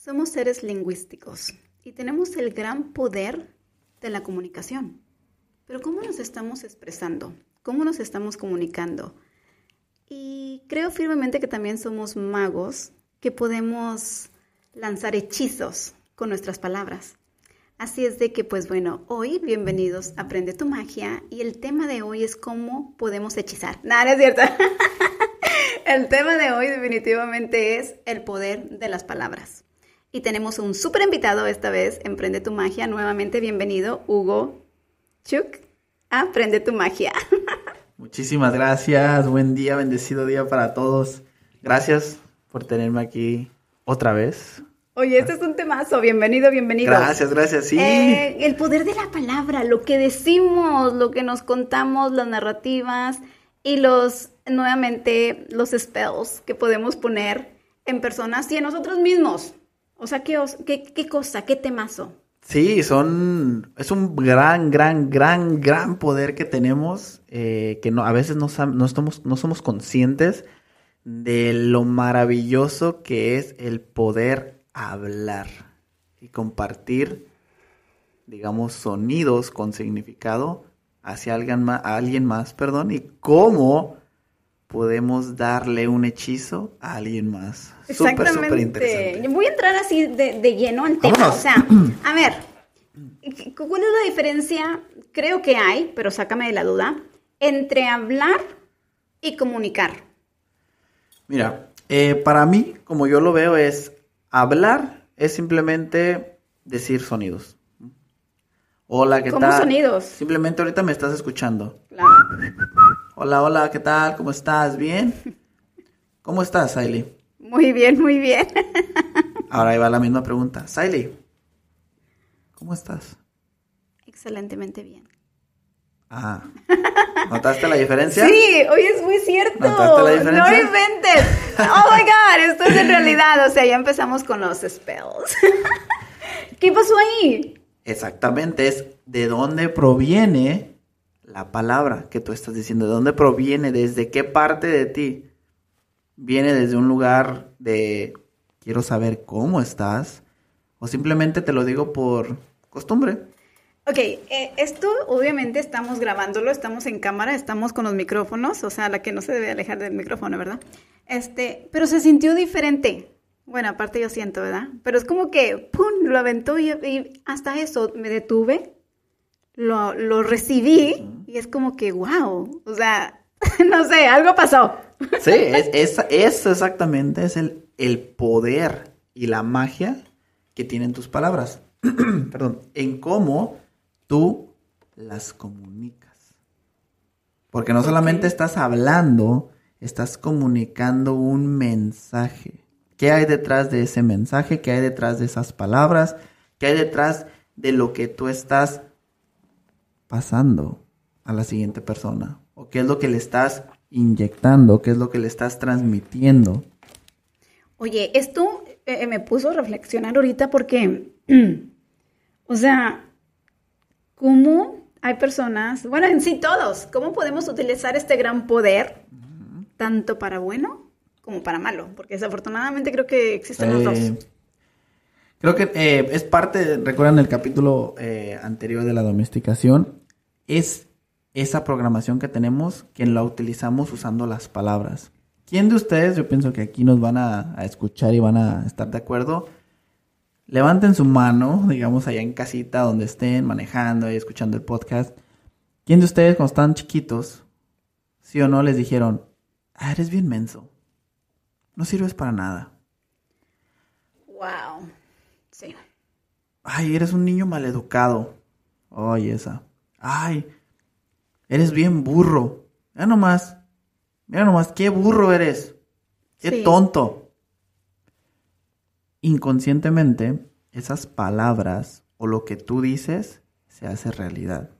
Somos seres lingüísticos y tenemos el gran poder de la comunicación. Pero ¿cómo nos estamos expresando? ¿Cómo nos estamos comunicando? Y creo firmemente que también somos magos que podemos lanzar hechizos con nuestras palabras. Así es de que, pues bueno, hoy bienvenidos a Aprende tu Magia y el tema de hoy es cómo podemos hechizar. Nada, no es cierto. el tema de hoy definitivamente es el poder de las palabras. Y tenemos un súper invitado esta vez, Emprende tu Magia. Nuevamente bienvenido, Hugo Chuk, Aprende tu Magia. Muchísimas gracias, buen día, bendecido día para todos. Gracias por tenerme aquí otra vez. Oye, este es un temazo, bienvenido, bienvenido. Gracias, gracias, sí. Eh, el poder de la palabra, lo que decimos, lo que nos contamos, las narrativas y los, nuevamente, los spells que podemos poner en personas y en nosotros mismos. O sea, ¿qué, qué, cosa, qué temazo? Sí, son, es un gran, gran, gran, gran poder que tenemos, eh, que no, a veces no, no, somos conscientes de lo maravilloso que es el poder hablar y compartir, digamos, sonidos con significado hacia alguien más, alguien más, perdón, y cómo podemos darle un hechizo a alguien más. Súper, súper interesante. Voy a entrar así de, lleno en tema. O sea, a ver, ¿cuál es la diferencia? Creo que hay, pero sácame de la duda, entre hablar y comunicar. Mira, eh, para mí, como yo lo veo, es hablar es simplemente decir sonidos. Hola, ¿qué ¿Cómo sonidos? Simplemente ahorita me estás escuchando. Claro. Hola, hola, ¿qué tal? ¿Cómo estás? ¿Bien? ¿Cómo estás, Siley? Muy bien, muy bien. Ahora ahí va la misma pregunta. Siley, ¿cómo estás? Excelentemente bien. Ah. ¿Notaste la diferencia? Sí, hoy es muy cierto. ¿Notaste la diferencia? No inventes. Oh my god, esto es en realidad. O sea, ya empezamos con los spells. ¿Qué pasó ahí? Exactamente, es de dónde proviene la palabra que tú estás diciendo, ¿de dónde proviene? ¿Desde qué parte de ti? ¿Viene desde un lugar de quiero saber cómo estás? ¿O simplemente te lo digo por costumbre? Ok, eh, esto obviamente estamos grabándolo, estamos en cámara, estamos con los micrófonos, o sea, la que no se debe alejar del micrófono, ¿verdad? Este, pero se sintió diferente. Bueno, aparte yo siento, ¿verdad? Pero es como que, ¡pum!, lo aventó y hasta eso me detuve lo, recibí y es como que, wow, o sea, no sé, algo pasó. Sí, es, eso exactamente es el, el poder y la magia que tienen tus palabras. Perdón, en cómo tú las comunicas. Porque no solamente estás hablando, estás comunicando un mensaje. ¿Qué hay detrás de ese mensaje? ¿Qué hay detrás de esas palabras? ¿Qué hay detrás de lo que tú estás pasando a la siguiente persona? ¿O qué es lo que le estás inyectando? ¿Qué es lo que le estás transmitiendo? Oye, esto eh, me puso a reflexionar ahorita porque, o sea, ¿cómo hay personas, bueno, en sí todos, cómo podemos utilizar este gran poder, tanto para bueno como para malo? Porque desafortunadamente creo que existen los dos. Eh, creo que eh, es parte, recuerdan el capítulo anterior de la domesticación, es esa programación que tenemos que la utilizamos usando las palabras. ¿Quién de ustedes, yo pienso que aquí nos van a, escuchar y van a estar de acuerdo? Levanten su mano, digamos allá en casita donde estén manejando y escuchando el podcast. ¿Quién de ustedes cuando estaban chiquitos, sí o no, les dijeron, ah, eres bien menso, no sirves para nada? Wow, sí. Ay, eres un niño maleducado. Ay, esa ay, eres bien burro. Mira nomás, mira nomás, qué burro eres. Qué tonto. Inconscientemente, esas palabras o lo que tú dices se hace realidad.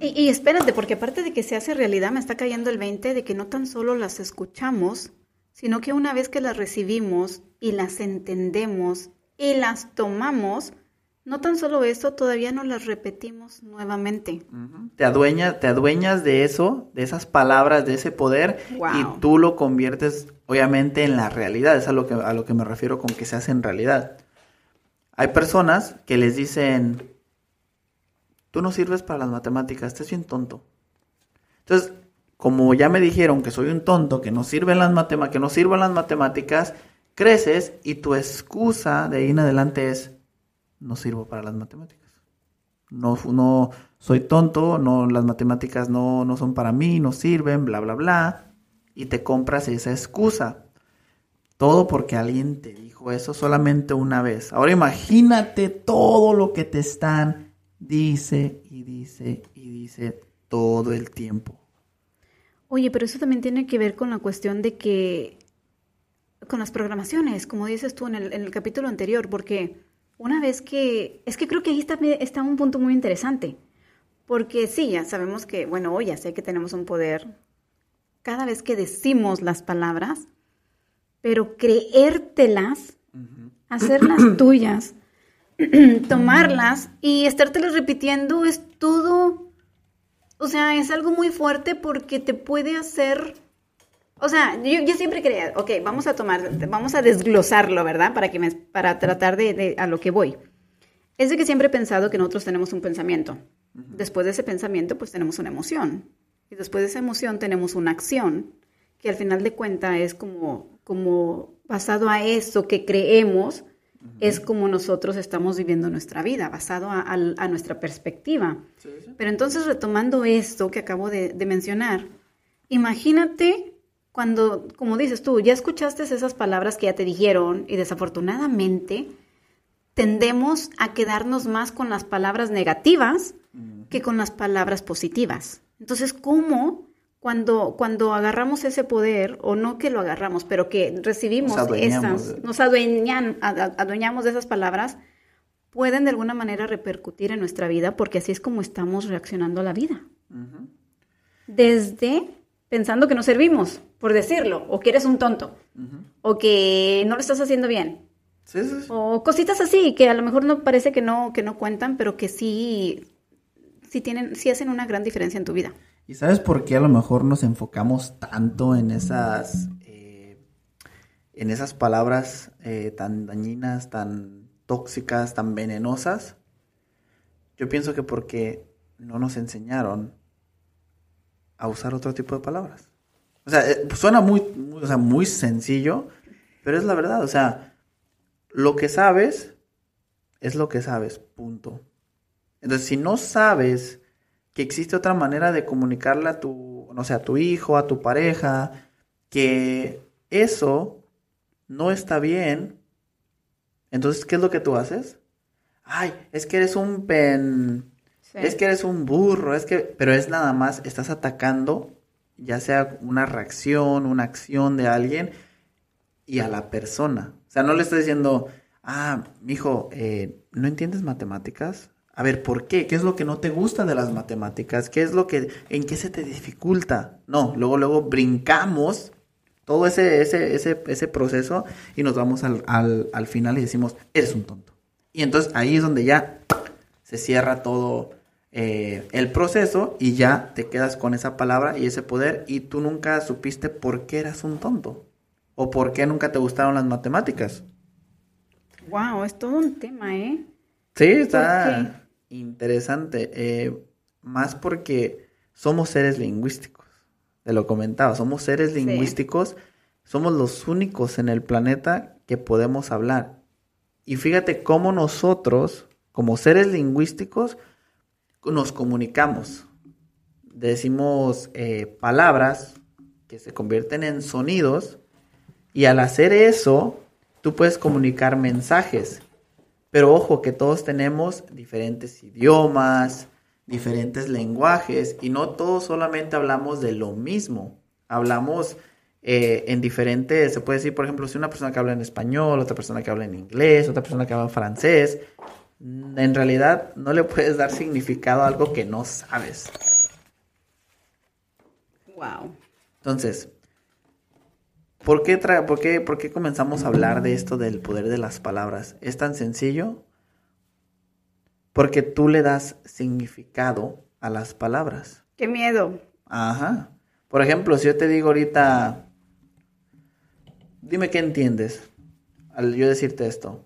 Y, y, espérate, porque aparte de que se hace realidad, me está cayendo el 20 de que no tan solo las escuchamos, sino que una vez que las recibimos y las entendemos y las tomamos, No tan solo eso, todavía no las repetimos nuevamente. Te adueñas, te adueñas de eso, de esas palabras, de ese poder, y tú lo conviertes, obviamente, en la realidad. Es a lo que, a lo que me refiero con que se hace en realidad. Hay personas que les dicen, tú no sirves para las matemáticas, estás bien tonto. Entonces, como ya me dijeron que soy un tonto, que no sirven las matemáticas, las matemáticas, creces y tu excusa de ahí en adelante es no sirvo para las matemáticas. No, no soy tonto, no, las matemáticas no, no son para mí, no sirven, bla, bla, bla. Y te compras esa excusa. Todo porque alguien te dijo eso solamente una vez. Ahora imagínate todo lo que te están dice y dice y dice todo el tiempo. Oye, pero eso también tiene que ver con la cuestión de que, con las programaciones, como dices tú en el, en el capítulo anterior, porque una vez que, es que creo que ahí está, está un punto muy interesante, porque sí, ya sabemos que, bueno, hoy ya sé que tenemos un poder cada vez que decimos las palabras, pero creértelas, hacerlas tuyas, tomarlas y estártelas repitiendo es todo, o sea, es algo muy fuerte porque te puede hacer o sea, yo, siempre creía, ok, vamos a tomar, vamos a desglosarlo, ¿verdad? Para, que me, para tratar de, a lo que voy. Es de que siempre he pensado que nosotros tenemos un pensamiento. Después de ese pensamiento, pues tenemos una emoción. Y después de esa emoción tenemos una acción, que al final de cuentas es como, como basado a eso que creemos, es como nosotros estamos viviendo nuestra vida, basado a, nuestra perspectiva. Pero entonces, retomando esto que acabo de mencionar, imagínate cuando, como dices tú, ya escuchaste esas palabras que ya te dijeron y desafortunadamente tendemos a quedarnos más con las palabras negativas que con las palabras positivas. Entonces, ¿cómo cuando, cuando agarramos ese poder, o no que lo agarramos, pero que recibimos esas, nos adueñamos de esas palabras, pueden de alguna manera repercutir en nuestra vida porque así es como estamos reaccionando a la vida. Desde pensando que no servimos, por decirlo, o que eres un tonto, o que no lo estás haciendo bien. Sí, sí, O cositas así que a lo mejor no parece que no, que no cuentan, pero que sí, sí tienen, sí hacen una gran diferencia en tu vida. ¿Y sabes por qué a lo mejor nos enfocamos tanto en esas, eh, en esas palabras eh, tan dañinas, tan tóxicas, tan venenosas? Yo pienso que porque no nos enseñaron a usar otro tipo de palabras. O sea, eh, suena muy, o sea, muy sencillo, pero es la verdad. O sea, lo que sabes es lo que sabes, punto. Entonces, si no sabes que existe otra manera de comunicarle a tu, no sé, a tu hijo, a tu pareja, que eso no está bien, entonces, ¿qué es lo que tú haces? Ay, es que eres un pen, es que eres un burro, es que, pero es nada más, estás atacando, ya sea una reacción, una acción de alguien y a la persona. O sea, no le estás diciendo, ah, mijo, eh, ¿no entiendes matemáticas? A ver, ¿por qué? ¿Qué es lo que no te gusta de las matemáticas? ¿Qué es lo que, en qué se te dificulta? No, luego, luego brincamos todo ese, ese, ese, ese proceso y nos vamos al, al, al final y decimos, eres un tonto. Y entonces ahí es donde ya se cierra todo, eh, el proceso y ya te quedas con esa palabra y ese poder y tú nunca supiste por qué eras un tonto o por qué nunca te gustaron las matemáticas. Wow, es todo un tema, ¿eh? Sí, está interesante. Eh, más porque somos seres lingüísticos. Te lo comentaba, somos seres lingüísticos. Somos los únicos en el planeta que podemos hablar. Y fíjate cómo nosotros, como seres lingüísticos, nos comunicamos. Decimos eh, palabras que se convierten en sonidos y al hacer eso, tú puedes comunicar mensajes. Pero ojo que todos tenemos diferentes idiomas, diferentes lenguajes y no todos solamente hablamos de lo mismo. Hablamos eh, en diferentes, se puede decir, por ejemplo, si una persona que habla en español, otra persona que habla en inglés, otra persona que habla en francés, en realidad no le puedes dar significado a algo que no sabes. Wow. Entonces, ¿por qué, por, qué, ¿por qué comenzamos a hablar de esto del poder de las palabras? Es tan sencillo Porque tú le das significado a las palabras. Qué miedo. Ajá. Por ejemplo, si yo te digo ahorita, dime qué entiendes al yo decirte esto.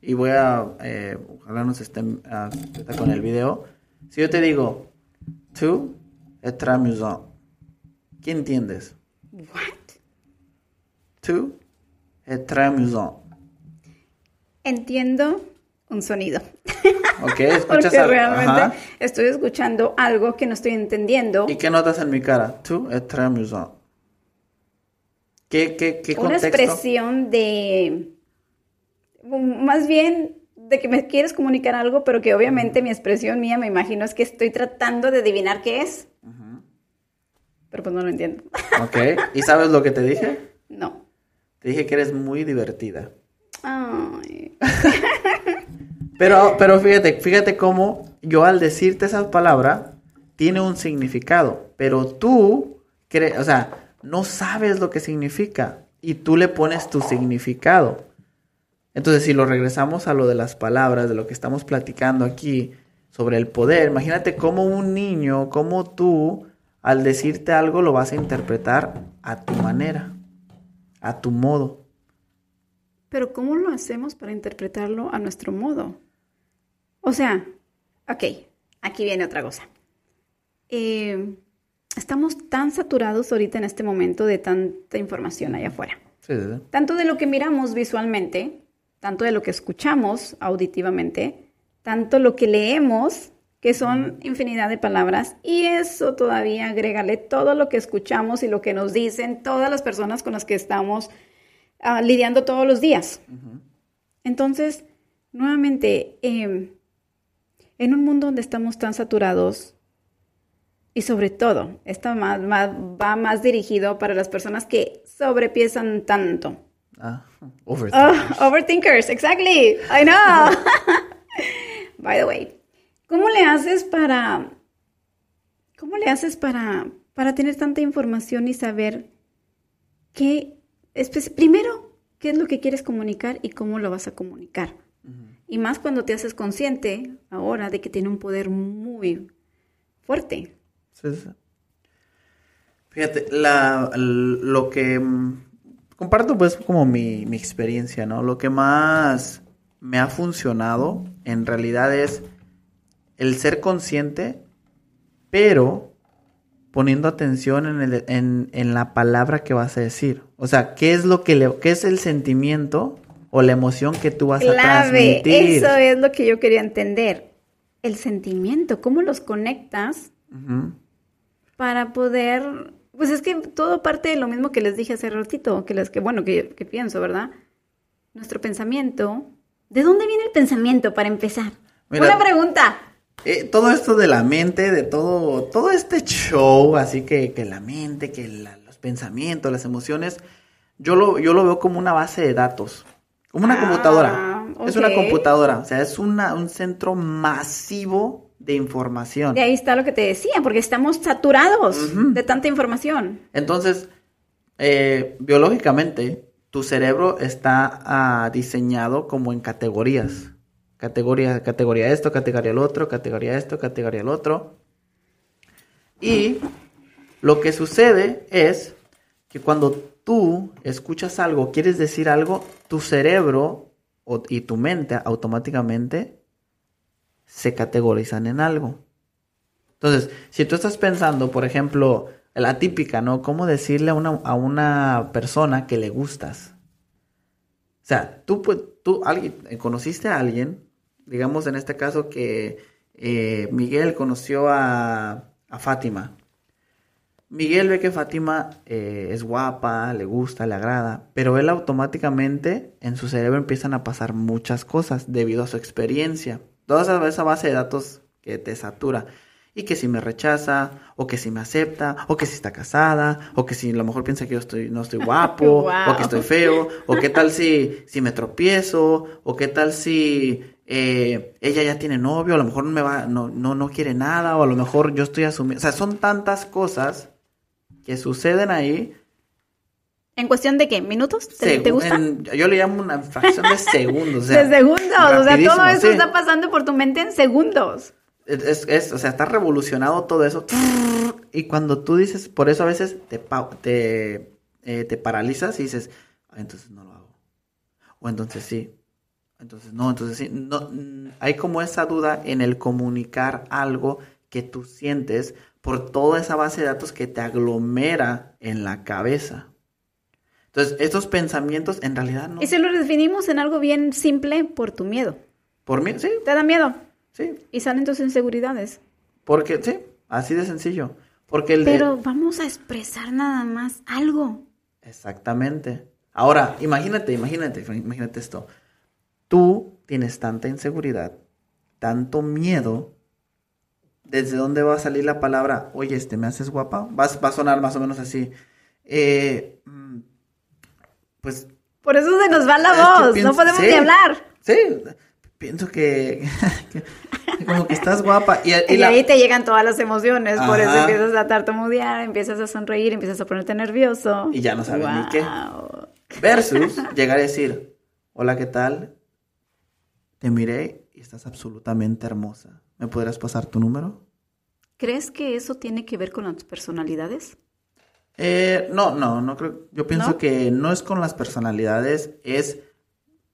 Y voy a, eh, ojalá nos estén ah, con el video. Si yo te digo, tú es ¿qué entiendes? What? Tú es amusant. Entiendo un sonido. Ok, escuchas Porque algo. realmente Ajá. estoy escuchando algo que no estoy entendiendo. ¿Y qué notas en mi cara? Tú es amusant. ¿Qué, qué, qué Una contexto? expresión de... Más bien de que me quieres comunicar algo, pero que obviamente mi expresión mía, me imagino, es que estoy tratando de adivinar qué es. Pero pues no lo entiendo. Ok, ¿y sabes lo que te dije? no. Te dije que eres muy divertida. Ay. Pero, pero fíjate, fíjate cómo yo al decirte esa palabra tiene un significado, pero tú, cre- o sea, no sabes lo que significa y tú le pones tu significado. Entonces, si lo regresamos a lo de las palabras, de lo que estamos platicando aquí sobre el poder, imagínate cómo un niño, como tú, al decirte algo lo vas a interpretar a tu manera, a tu modo. Pero ¿cómo lo hacemos para interpretarlo a nuestro modo? O sea, ok, aquí viene otra cosa. Eh, estamos tan saturados ahorita en este momento de tanta información allá afuera. Sí, sí, sí. Tanto de lo que miramos visualmente, tanto de lo que escuchamos auditivamente, tanto lo que leemos, que son infinidad de palabras, y eso todavía agrégale todo lo que escuchamos y lo que nos dicen todas las personas con las que estamos ah, lidiando todos los días. Entonces, nuevamente, eh, en un mundo donde estamos tan saturados, y sobre todo, esto más, más- va más dirigido para las personas que sobrepiensan tanto. Ah, overthinking. Oh, overthinkers, exactly. I know. By the way, ¿cómo le haces para cómo le haces para para tener tanta información y saber qué primero qué es lo que quieres comunicar y cómo lo vas a comunicar? Y más cuando te haces consciente ahora de que tiene un poder muy fuerte. Sí, sí. Fíjate, la, lo que mm, comparto pues como mi, mi experiencia, ¿no? Lo que más me ha funcionado en realidad es el ser consciente, pero poniendo atención en, el- en- en la palabra que vas a decir. O sea, ¿qué es lo que le, qué es el sentimiento o la emoción que tú vas a transmitir? eso es lo que yo quería entender. El sentimiento, cómo los conectas para poder, pues es que todo parte de lo mismo que les dije hace ratito, que les que bueno, que, que pienso, ¿verdad? Nuestro pensamiento. ¿De dónde viene el pensamiento para empezar? Mira- Una pregunta. Eh, todo esto de la mente, de todo, todo este show, así que, que la mente, que la- los pensamientos, las emociones, yo lo, yo lo veo como una base de datos, como una Ah, computadora. Es una computadora, o sea, es una, un centro masivo de información. De ahí está lo que te decía, porque estamos saturados de tanta información. Entonces, eh, biológicamente, tu cerebro está ah, diseñado como en categorías. Categoría, categoría esto, categoría el otro, categoría esto, categoría el otro. Y lo que sucede es que cuando tú escuchas algo, quieres decir algo, tu cerebro y tu mente automáticamente se categorizan en algo. Entonces, si tú estás pensando, por ejemplo, la típica, ¿no? ¿Cómo decirle a una, a una persona que le gustas? O sea, tú, tú alguien, conociste a alguien, digamos en este caso que eh, Miguel conoció a, a Fátima. Miguel ve que Fátima eh, es guapa, le gusta, le agrada, pero él automáticamente en su cerebro empiezan a pasar muchas cosas debido a su experiencia. Toda esa, base de datos que te satura. Y que si me rechaza, o que si me acepta, o que si está casada, o que si a lo mejor piensa que yo estoy, no estoy guapo, Wow. o que estoy feo, o qué tal si, si me tropiezo, o qué tal si eh, ella ya tiene novio, a lo mejor no me va, no, no, no quiere nada, o a lo mejor yo estoy asumiendo. O sea, son tantas cosas que suceden ahí En ¿En cuestión de qué? ¿Minutos? ¿Te, te gusta? en- yo le llamo una fracción de segundos. o sea, de segundos. O sea, todo eso sí. está pasando por tu mente en segundos. Es, es- o sea, está revolucionado todo eso. Y cuando tú dices, por eso a veces te, te, eh, te paralizas y dices, "Ah, entonces no lo hago. O entonces sí. Entonces no, entonces sí. No, hay como esa duda en el comunicar algo que tú sientes por toda esa base de datos que te aglomera en la cabeza. Entonces, estos pensamientos en realidad no... Y si lo definimos en algo bien simple, por tu miedo. Por mí, sí, Te da miedo. sí. Y salen tus inseguridades. Porque, sí, así de sencillo. Porque el de- Pero vamos a expresar nada más algo. Exactamente. Ahora, imagínate, imagínate, imagínate esto. Tú tienes tanta inseguridad, tanto miedo. ¿Desde dónde va a salir la palabra, oye, este, me haces guapa? Va, va a sonar más o menos así. Eh, mm, pues, Por eso se nos va la voz. pienso- no podemos sí. ni hablar. sí, pienso que, que como que estás guapa. Y, y Y, la- ahí te llegan todas las emociones. Por eso empiezas a tartamudear, empiezas a sonreír, empiezas a ponerte nervioso. Y ya no sabes ni qué. Versus llegar a decir, hola, ¿qué tal? Te miré y estás absolutamente hermosa. ¿Me podrás pasar tu número? ¿Crees que eso tiene que ver con las personalidades? Eh, no, no, no creo. Yo pienso ¿No? que no es con las personalidades, es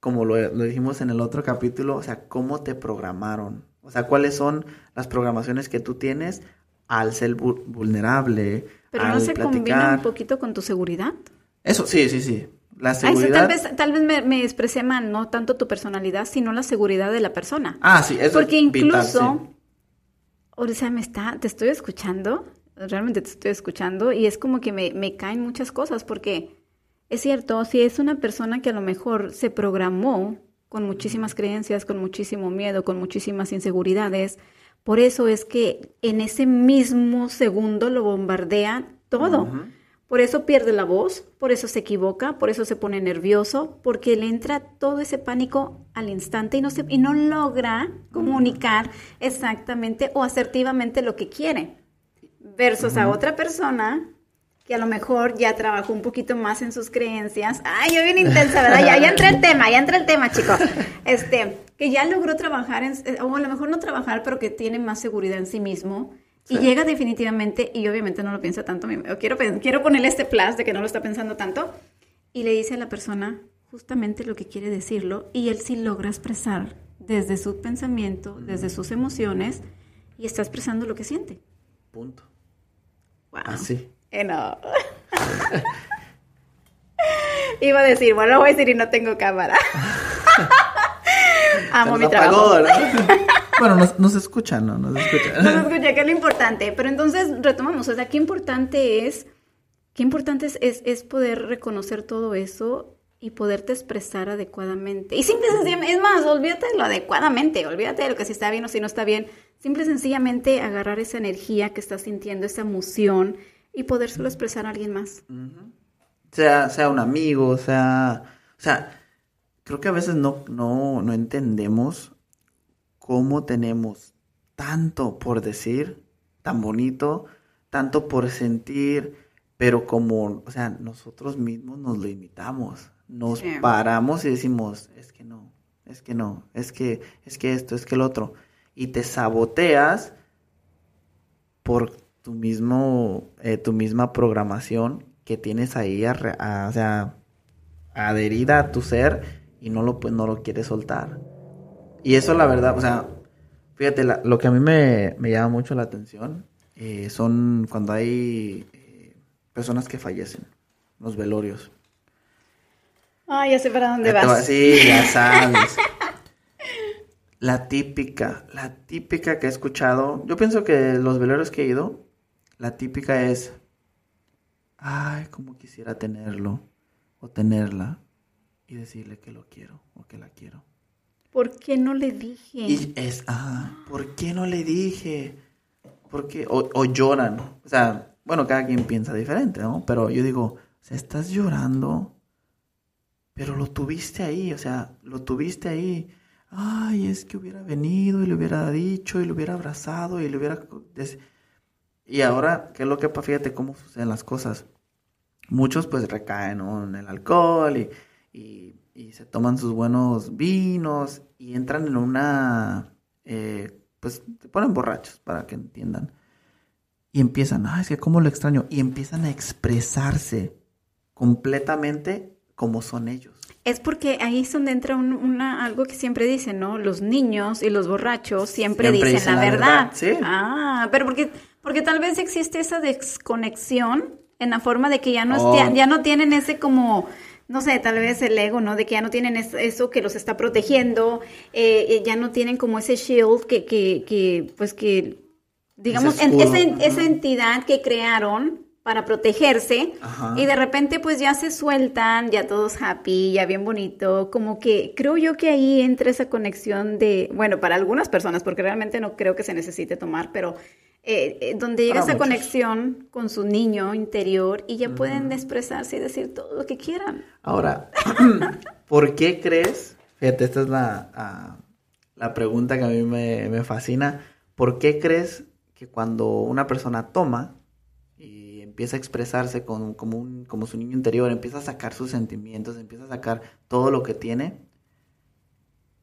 como lo, lo dijimos en el otro capítulo, o sea, cómo te programaron. O sea, cuáles son las programaciones que tú tienes al ser vu- vulnerable, Pero al no se combina un poquito con tu seguridad. Eso, sí, sí, sí. La seguridad. tal vez, tal vez me, me expresé mal, no tanto tu personalidad, sino la seguridad de la persona. Ah, sí, eso Porque vital, incluso, sí. o sea, me está, te estoy escuchando, realmente te estoy escuchando, y es como que me, me caen muchas cosas, porque es cierto, si es una persona que a lo mejor se programó con muchísimas creencias, con muchísimo miedo, con muchísimas inseguridades, por eso es que en ese mismo segundo lo bombardea todo. Por eso pierde la voz, por eso se equivoca, por eso se pone nervioso, porque le entra todo ese pánico al instante y no, se, y no logra comunicar exactamente o asertivamente lo que quiere. Versus a otra persona que a lo mejor ya trabajó un poquito más en sus creencias. Ay, yo bien intensa, ¿verdad? Ya, ya entré el tema, ya entré el tema, chicos. Este, que ya logró trabajar, en, eh, o a lo mejor no trabajar, pero que tiene más seguridad en sí mismo. Y llega definitivamente, y obviamente no lo piensa tanto, quiero, quiero ponerle este plus de que no lo está pensando tanto, y le dice a la persona justamente lo que quiere decirlo, y él sí logra expresar desde su pensamiento, desde sus emociones, y está expresando lo que siente. Punto. Wow. Así. Eh, no. Iba a decir, bueno, lo voy a decir y no tengo cámara. Amo Se mi trabajo. apagó, ¿no? bueno, nos, nos escuchan, ¿no? Nos No escuchan. se escucha, que es lo importante. Pero entonces retomamos, o sea, qué importante es, qué importante es, es, es poder reconocer todo eso y poderte expresar adecuadamente. Y simple y sencillamente, es más, olvídate de lo adecuadamente, olvídate de lo que si está bien o si no está bien. Simple y sencillamente agarrar esa energía que estás sintiendo, esa emoción y podérselo expresar a alguien más. sea, sea un amigo, sea, o sea, creo que a veces no, no, no entendemos cómo tenemos tanto por decir, tan bonito, tanto por sentir, pero como, o sea, nosotros mismos nos limitamos, nos Sí. paramos y decimos, es que no, es que no, es que, es que esto, es que el otro, y te saboteas por tu mismo, eh, tu misma programación que tienes ahí, arre- a- o sea, adherida a tu ser y no lo, pues, no lo quieres soltar. Y eso la verdad, o sea, fíjate, la- lo que a mí me, me llama mucho la atención eh, son cuando hay eh, personas que fallecen, los velorios. Ay, ya sé para dónde vas. va- Sí, ya sabes. La típica, la típica que he escuchado, yo pienso que los velorios que he ido, la típica es, ay, como quisiera tenerlo o tenerla y decirle que lo quiero o que la quiero. ¿Por qué no le dije? Y es, ah, ¿por qué no le dije? ¿Por qué? O, o lloran. O sea, bueno, cada quien piensa diferente, ¿no? Pero yo digo, o sea, estás llorando, pero lo tuviste ahí, o sea, lo tuviste ahí. Ay, es que hubiera venido y le hubiera dicho y le hubiera abrazado y le hubiera... Y ahora, ¿qué es lo que pasa? Fíjate cómo suceden las cosas. muchos pues recaen en el alcohol y, y, y, se toman sus buenos vinos y entran en una, eh, pues se ponen borrachos para que entiendan. Y empiezan, ah, es que cómo lo extraño, y empiezan a expresarse completamente como son ellos. Es porque ahí es donde entra un, una, algo que siempre dicen, ¿no? Los niños y los borrachos siempre, dicen, la, verdad. Sí. Ah, pero porque, porque tal vez existe esa desconexión en la forma de que ya no, Oh. ya no tienen ese como, no sé, tal vez el ego, ¿no? De que ya no tienen es- eso que los está protegiendo, eh, eh, ya no tienen como ese shield que, que, que pues que, digamos, Ese en- escudo, esa, entidad que crearon para protegerse Ajá. y de repente pues ya se sueltan, ya todos happy, ya bien bonito, como que creo yo que ahí entra esa conexión de, bueno, para algunas personas, porque realmente no creo que se necesite tomar, pero eh, eh, donde llega Para esa muchos. conexión con su niño interior y ya pueden expresarse y decir todo lo que quieran. Ahora, ¿por qué crees? Fíjate, esta es la, la pregunta que a mí me, me fascina. ¿Por qué crees que cuando una persona toma y empieza a expresarse con, como, un, como su niño interior, empieza a sacar sus sentimientos, empieza a sacar todo lo que tiene,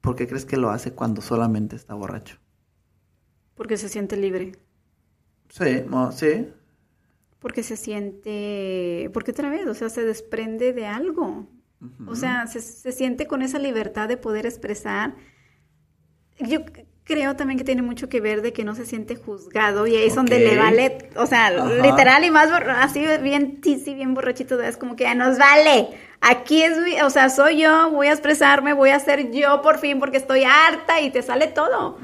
¿por qué crees que lo hace cuando solamente está borracho? Porque se siente libre. Sí, no, sí. Porque se siente, porque otra vez, o sea, se desprende de algo. O sea, se, se siente con esa libertad de poder expresar. Yo creo también que tiene mucho que ver de que no se siente juzgado y ahí es donde le vale, o sea, Ajá. literal y más borra- así bien sí, bien borrachito, es como que ya nos vale. Aquí es, mi- o sea, soy yo, voy a expresarme, voy a ser yo por fin porque estoy harta y te sale todo.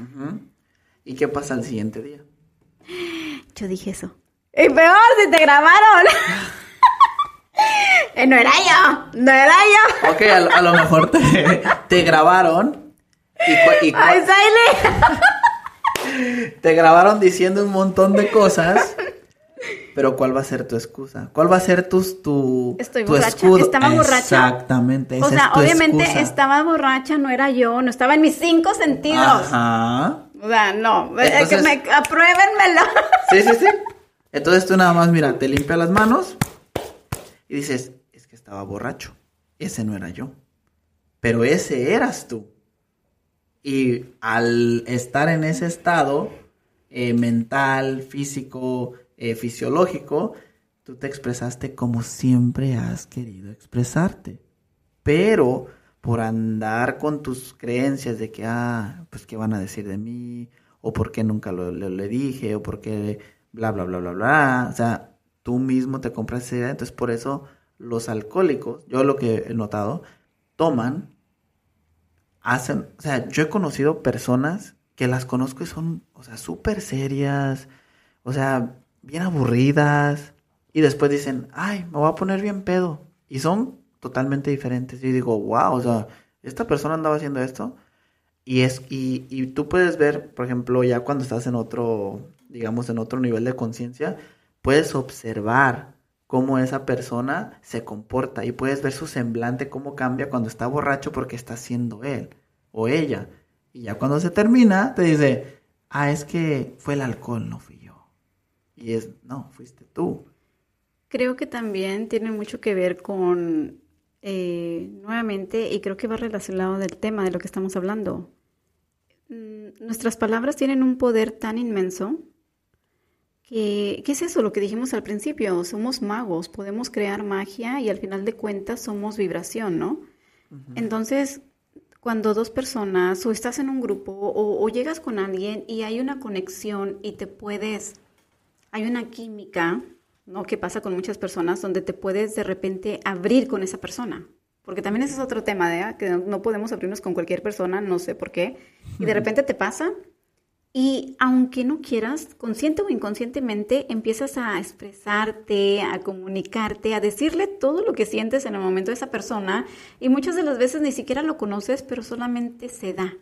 ¿Y qué pasa al siguiente día? Yo dije eso. Y peor, si te grabaron. Eh, no era yo, no era yo. Ok, a, lo- a lo mejor te, te grabaron y, y Ay, te grabaron diciendo un montón de cosas, pero ¿cuál va a ser tu excusa? ¿Cuál va a ser tu, tu, Estoy tu borracha. escudo? Estaba borracha. Exactamente. O sea, es tu obviamente excusa. estaba borracha, no era yo, no estaba en mis cinco sentidos. Ajá. O sea, no, es que Entonces- me, apruébenmelo. Sí, sí, sí. Entonces tú nada más, mira, te limpias las manos y dices, es que estaba borracho. Ese no era yo. Pero ese eras tú. Y al estar en ese estado eh, mental, físico, eh, fisiológico, tú te expresaste como siempre has querido expresarte. Pero por andar con tus creencias de que, ah, pues qué van a decir de mí, o por qué nunca lo, le dije, o por qué bla, bla, bla, bla, bla. O sea, tú mismo te compras esa idea. Entonces, por eso los alcohólicos, yo lo que he notado, toman, hacen, o sea, yo he conocido personas que las conozco y son, o sea, súper serias, o sea, bien aburridas, y después dicen, ay, me voy a poner bien pedo. Y son totalmente diferentes. Y digo, wow, o sea, esta persona andaba haciendo esto. Y es, y, y tú puedes ver, por ejemplo, ya cuando estás en otro, digamos, en otro nivel de conciencia, puedes observar cómo esa persona se comporta y puedes ver su semblante, cómo cambia cuando está borracho porque está siendo él o ella. Y ya cuando se termina, te dice, ah, es que fue el alcohol, no fui yo. Y es, no, fuiste tú. Creo que también tiene mucho que ver con, eh, nuevamente, y creo que va relacionado del tema de lo que estamos hablando. Mm, Nuestras palabras tienen un poder tan inmenso que, ¿qué es eso? Lo que dijimos al principio, somos magos, podemos crear magia y al final de cuentas somos vibración, ¿no? Entonces, cuando dos personas o estás en un grupo o, o llegas con alguien y hay una conexión y te puedes, hay una química, ¿no? Que pasa con muchas personas donde te puedes de repente abrir con esa persona. Porque también ese es otro tema, ¿de? Que no podemos abrirnos con cualquier persona, no sé por qué. Y de repente te pasa y aunque no quieras, consciente o inconscientemente, empiezas a expresarte, a comunicarte, a decirle todo lo que sientes en el momento de esa persona y muchas de las veces ni siquiera lo conoces, pero solamente se da.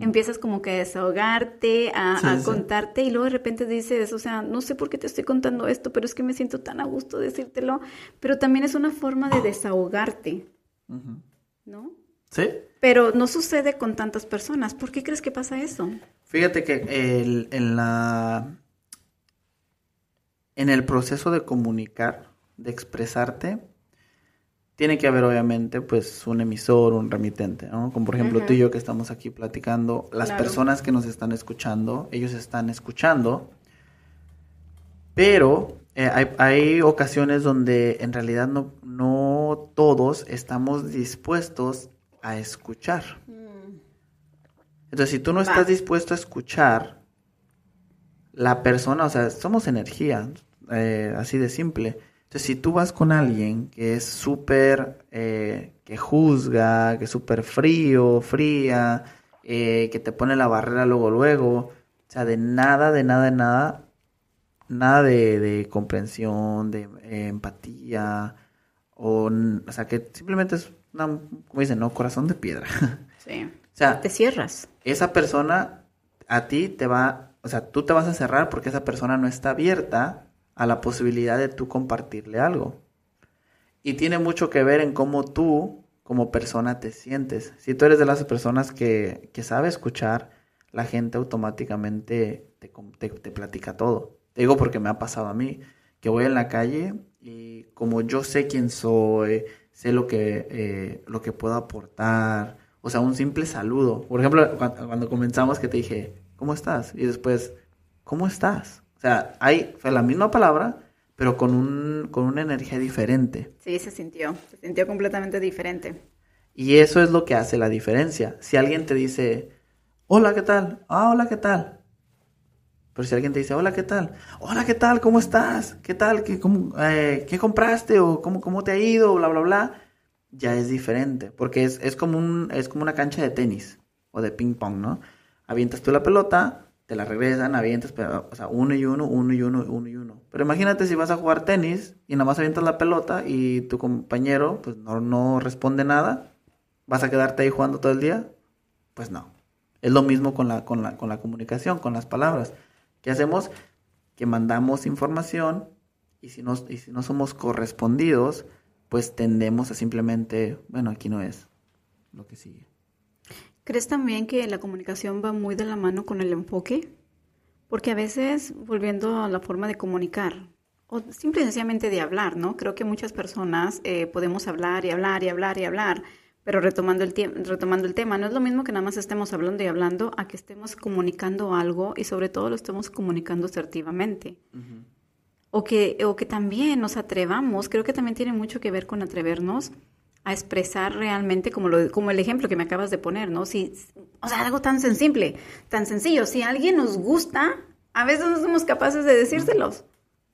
Empiezas como que a desahogarte, a, Sí, a sí. contarte y luego de repente dices, o sea, no sé por qué te estoy contando esto, pero es que me siento tan a gusto decírtelo, pero también es una forma de desahogarte. ¿no? ¿Sí? Pero no sucede con tantas personas. ¿Por qué crees que pasa eso? Fíjate que el- en la en el proceso de comunicar de expresarte, tiene que haber obviamente pues un emisor, un remitente, ¿no? Como por ejemplo tú y yo que estamos aquí platicando, las personas que nos están escuchando, ellos están escuchando, pero eh, hay, ocasiones donde en realidad no, no todos estamos dispuestos a escuchar. Mm. Entonces, si tú no estás dispuesto a escuchar, la persona, o sea, somos energía, eh, así de simple. Entonces, si tú vas con alguien que es súper, eh, que juzga, que es súper frío, fría, que te pone la barrera luego, luego, o sea, de nada, de nada, de nada, nada de, comprensión, de eh, empatía, o, o sea, que simplemente es, una, como dicen, ¿no? Corazón de piedra. Sí. o sea, te cierras. Esa persona a ti te va, o sea, tú te vas a cerrar porque esa persona no está abierta a la posibilidad de tú compartirle algo. Y tiene mucho que ver en cómo tú, como persona, te sientes. Si tú eres de las personas que, que sabe escuchar, la gente automáticamente te, te, platica todo. Te digo porque me ha pasado a mí, que voy en la calle y como yo sé quién soy, sé lo que, eh, lo que puedo aportar, o sea, un simple saludo. Por ejemplo, cuando comenzamos que te dije, ¿cómo estás? Y después, ¿cómo estás? O sea, hay, fue la misma palabra, pero con, un, con una energía diferente. Sí, se sintió, se sintió completamente diferente. Y eso es lo que hace la diferencia. Si alguien te dice, hola, ¿qué tal? Ah, hola, ¿qué tal? Pero si alguien te dice, hola, ¿qué tal? Hola, ¿qué tal? ¿Cómo estás? ¿Qué tal? ¿Qué, cómo, eh, ¿qué compraste? ¿O cómo, cómo te ha ido? Bla, bla, bla. Ya es diferente. Porque es, es, como un, es como una cancha de tenis o de ping pong, ¿no? Avientas tú la pelota, te la regresan, avientas, pero, o sea, uno y uno, uno y uno, uno y uno. Pero imagínate si vas a jugar tenis y nada más avientas la pelota y tu compañero, pues no, no responde nada. ¿Vas a quedarte ahí jugando todo el día? Pues no. Es lo mismo con la, con la, con la comunicación, con las palabras. ¿Qué hacemos? Que mandamos información y si, no, y si no somos correspondidos, pues tendemos a simplemente, bueno, aquí no es lo que sigue. ¿Crees también que la comunicación va muy de la mano con el enfoque? Porque a veces, volviendo a la forma de comunicar, o simple y sencillamente de hablar, ¿no? Creo que muchas personas eh, podemos hablar y hablar y hablar y hablar, pero retomando el, retomando el tema, no es lo mismo que nada más estemos hablando y hablando a que estemos comunicando algo y sobre todo lo estemos comunicando asertivamente. o, que, o que también nos atrevamos, creo que también tiene mucho que ver con atrevernos a expresar realmente como, lo, como el ejemplo que me acabas de poner, ¿no? Si, o sea, algo tan simple, tan sencillo. Si a alguien nos gusta, a veces no somos capaces de decírselos.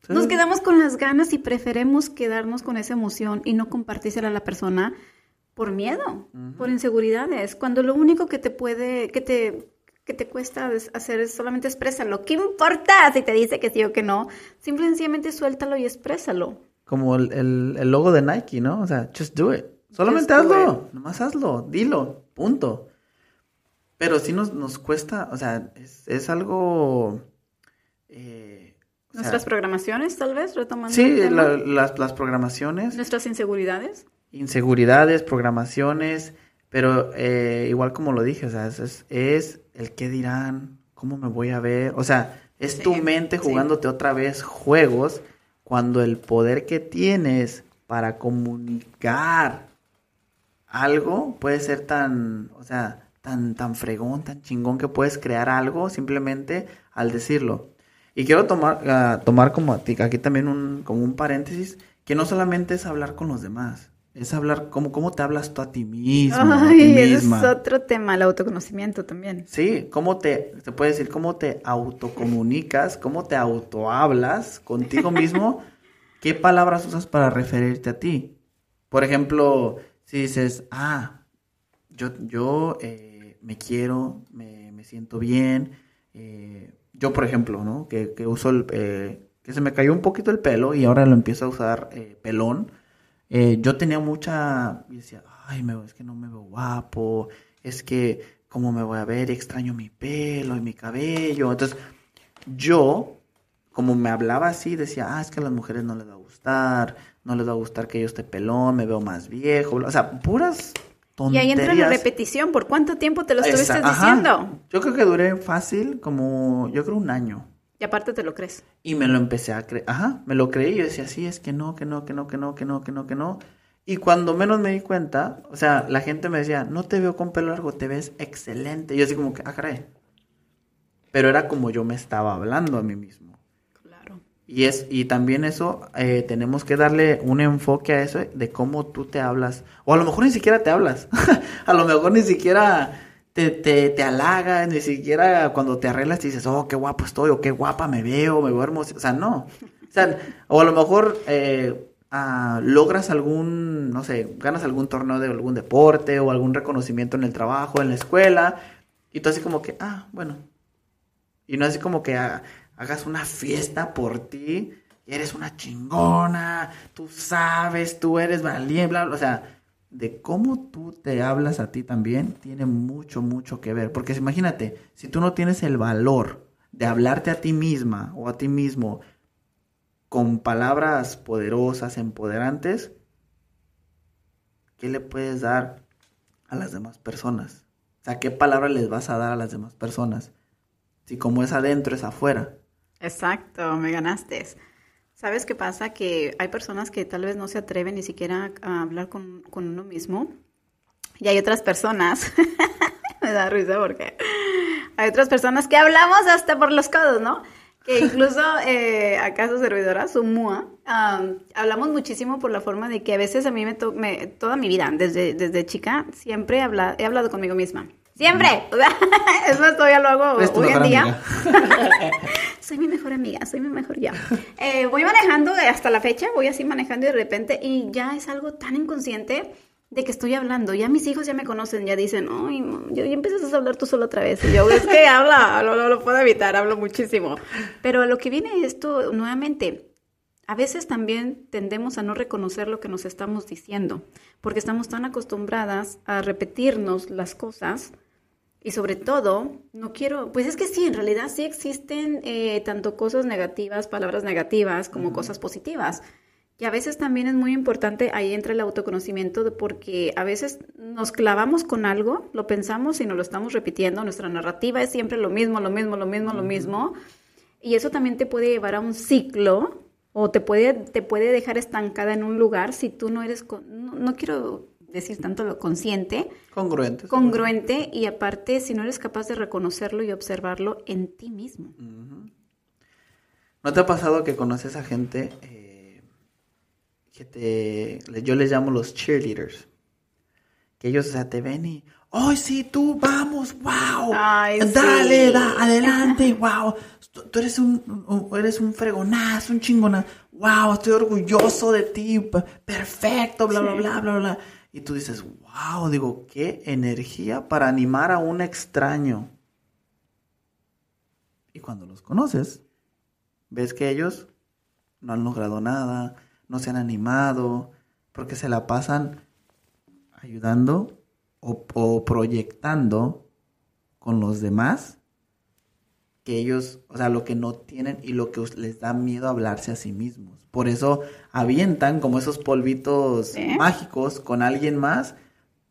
Nos quedamos con las ganas y preferemos quedarnos con esa emoción y no compartírsela a la persona por miedo, por inseguridades, cuando lo único que te puede, que te, que te cuesta hacer es solamente exprésalo. ¿Qué importa si te dice que sí o que no? Simplemente suéltalo y exprésalo. Como el, el, logo de Nike, ¿no? O sea, just do it. Solamente hazlo, nomás hazlo, dilo, punto. Pero sí nos, nos cuesta, o sea, es, es algo... Eh, Nuestras programaciones, tal vez, retomando. Sí, las, las programaciones. Nuestras inseguridades inseguridades, programaciones, pero eh, igual como lo dije, o sea, es, es, el qué dirán, cómo me voy a ver, o sea, es tu mente jugándote otra vez juegos cuando el poder que tienes para comunicar algo puede ser tan, o sea, tan, tan fregón, tan chingón que puedes crear algo simplemente al decirlo. Y quiero tomar, ah, tomar como aquí también un, como un paréntesis, que no solamente es hablar con los demás, es hablar, ¿cómo, cómo te hablas tú a ti mismo? Ay, es otro tema, el autoconocimiento también. Sí, cómo te, te puede decir, cómo te autocomunicas, cómo te autohablas contigo mismo, qué palabras usas para referirte a ti. Por ejemplo, si dices, ah, yo, yo eh, me quiero, me, me siento bien, eh, yo por ejemplo, ¿no? Que, que uso el, eh, que se me cayó un poquito el pelo y ahora lo empiezo a usar pelón yo tenía mucha, y decía, ay, me, es que no me veo guapo, es que cómo me voy a ver, extraño mi pelo y mi cabello. Entonces, yo, como me hablaba así, decía, ah, es que a las mujeres no les va a gustar, no les va a gustar que yo esté pelón, me veo más viejo, o sea, puras tonterías. Y ahí entra la repetición, ¿por cuánto tiempo te lo estuviste diciendo? Yo creo que duré fácil como, yo creo un año. Y aparte te lo crees. Y me lo empecé a creer, ajá, me lo creí, yo decía, sí, es que no, que no, que no, que no, que no, que no, que no. Y cuando menos me di cuenta, o sea, la gente me decía, no te veo con pelo largo, te ves excelente. Y yo así como que, ah, caray. Pero era como yo me estaba hablando a mí mismo. Y, es, y también eso, eh, tenemos que darle un enfoque a eso de cómo tú te hablas. O a lo mejor ni siquiera te hablas. a lo mejor ni siquiera te, te, te halagas, ni siquiera cuando te arreglas te dices, oh, qué guapo estoy, o qué guapa me veo, me veo hermoso. O sea, no. O sea, o a lo mejor eh, ah, logras algún, no sé, ganas algún torneo de algún deporte o algún reconocimiento en el trabajo, en la escuela, y tú así como que, ah, bueno. Y no así como que ah, hagas una fiesta por ti, eres una chingona, tú sabes, tú eres valiente, bla, bla, o sea, de cómo tú te hablas a ti también tiene mucho, mucho que ver. Porque imagínate, si tú no tienes el valor de hablarte a ti misma o a ti mismo con palabras poderosas, empoderantes, ¿qué le puedes dar a las demás personas? O sea, ¿qué palabra les vas a dar a las demás personas? Si como es adentro, es afuera. Exacto, me ganaste. ¿Sabes qué pasa? Que hay personas que tal vez no se atreven ni siquiera a hablar con, con uno mismo. Y hay otras personas, me da risa porque hay otras personas que hablamos hasta por los codos, ¿no? Que incluso eh, acaso servidora, su MUA, hablamos muchísimo por la forma de que a veces a mí me, me toda mi vida, desde, desde chica, siempre he hablado, he hablado conmigo misma. Siempre. es más, todavía lo hago hoy en día. soy mi mejor amiga, soy mi mejor ya. Eh, voy manejando hasta la fecha, voy así manejando y de repente, y ya es algo tan inconsciente de que estoy hablando. Ya mis hijos ya me conocen, ya dicen, ay, yo, ya empiezas a hablar tú solo otra vez. Y yo, es que habla, no, no lo puedo evitar, hablo muchísimo. Pero a lo que viene esto, nuevamente, a veces también tendemos a no reconocer lo que nos estamos diciendo, porque estamos tan acostumbradas a repetirnos las cosas y sobre todo, no quiero, pues es que sí, en realidad sí existen eh, tanto cosas negativas, palabras negativas, como cosas positivas. Y a veces también es muy importante, ahí entra el autoconocimiento, de porque a veces nos clavamos con algo, lo pensamos y nos lo estamos repitiendo, nuestra narrativa es siempre lo mismo, lo mismo, lo mismo, lo mismo. Y eso también te puede llevar a un ciclo o te puede, te puede dejar estancada en un lugar si tú no eres, no, no quiero decir tanto lo consciente. Congruente. Congruente y aparte si no eres capaz de reconocerlo y observarlo en ti mismo. ¿No te ha pasado que conoces a gente eh, que te... Yo les llamo los cheerleaders. Que ellos, o sea, te ven y... ¡Ay, sí, tú, vamos! ¡Wow! Dale, da, adelante, wow. Tú eres un, eres un fregonazo, un chingona. ¡Wow! Estoy orgulloso de ti. Perfecto, bla, bla, bla, bla, bla. Y tú dices, wow, digo, qué energía para animar a un extraño. Y cuando los conoces, ves que ellos no han logrado nada, no se han animado, porque se la pasan ayudando o, o proyectando con los demás que ellos, o sea, lo que no tienen y lo que les da miedo hablarse a sí mismos. Por eso avientan como esos polvitos mágicos con alguien más,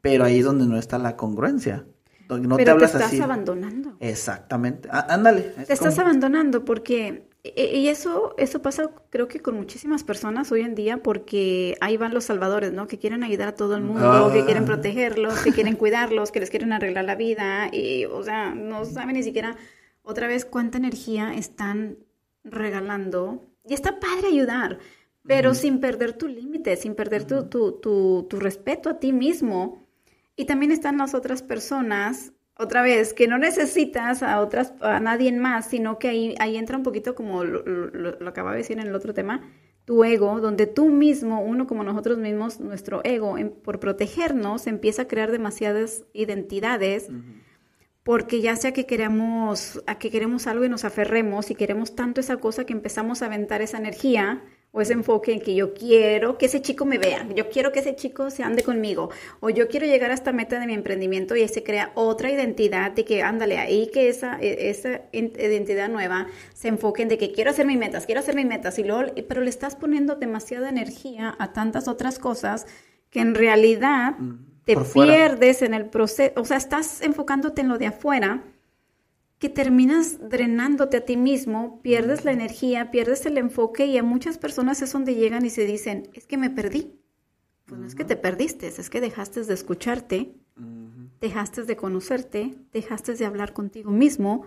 pero ahí es donde no está la congruencia. No te hablas te estás abandonando. Exactamente. ándale. Te estás abandonando porque e, e, y eso, eso pasa creo que con muchísimas personas hoy en día porque ahí van los salvadores, ¿no? Que quieren ayudar a todo el mundo, que quieren ah. protegerlos, que quieren cuidarlos, que les quieren arreglar la vida y, o sea, no saben ni siquiera otra vez cuánta energía están regalando. Y está padre ayudar, pero sin perder tu límite, sin perder tu, tu, tu, respeto a ti mismo. Y también están las otras personas, otra vez, que no necesitas a otras, a nadie más, sino que ahí, ahí entra un poquito como lo, lo, acababa de decir en el otro tema, tu ego, donde tú mismo, uno como nosotros mismos, nuestro ego, por protegernos, empieza a crear demasiadas identidades porque ya sea que queremos, a que queremos algo y nos aferremos y queremos tanto esa cosa que empezamos a aventar esa energía o ese enfoque en que yo quiero que ese chico me vea, yo quiero que ese chico se ande conmigo, o yo quiero llegar a esta meta de mi emprendimiento y se crea otra identidad de que, ándale, ahí que esa, e, esa identidad nueva se enfoque en de que quiero hacer mis metas, quiero hacer mis metas, y luego, pero le estás poniendo demasiada energía a tantas otras cosas que en realidad te pierdes en el proceso, o sea, estás enfocándote en lo de afuera que terminas drenándote a ti mismo, pierdes la energía, pierdes el enfoque y a muchas personas es donde llegan y se dicen, es que me perdí. Pues no es que te perdiste, es que dejaste de escucharte, dejaste de conocerte, dejaste de hablar contigo mismo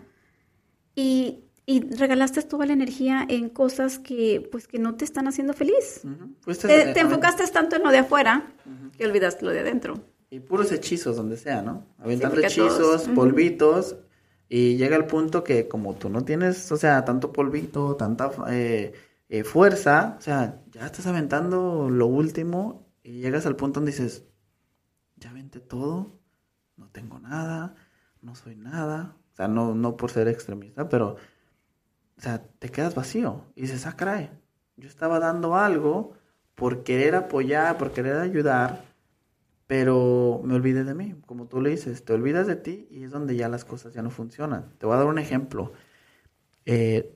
y, regalaste toda la energía en cosas que pues que no te están haciendo feliz. te, enfocaste tanto en lo de afuera que olvidaste lo de adentro. Y puros hechizos donde sea, ¿no? Aventando hechizos, polvitos y llega el punto que como tú no tienes, o sea, tanto polvito, tanta eh, eh, fuerza, o sea, ya estás aventando lo último y llegas al punto donde dices, ya vente todo, no tengo nada, no soy nada, o sea, no, no por ser extremista, pero, o sea, te quedas vacío y dices, ah, caray, yo estaba dando algo por querer apoyar, por querer ayudar, pero me olvidé de mí, como tú le dices, te olvidas de ti y es donde ya las cosas ya no funcionan. Te voy a dar un ejemplo eh,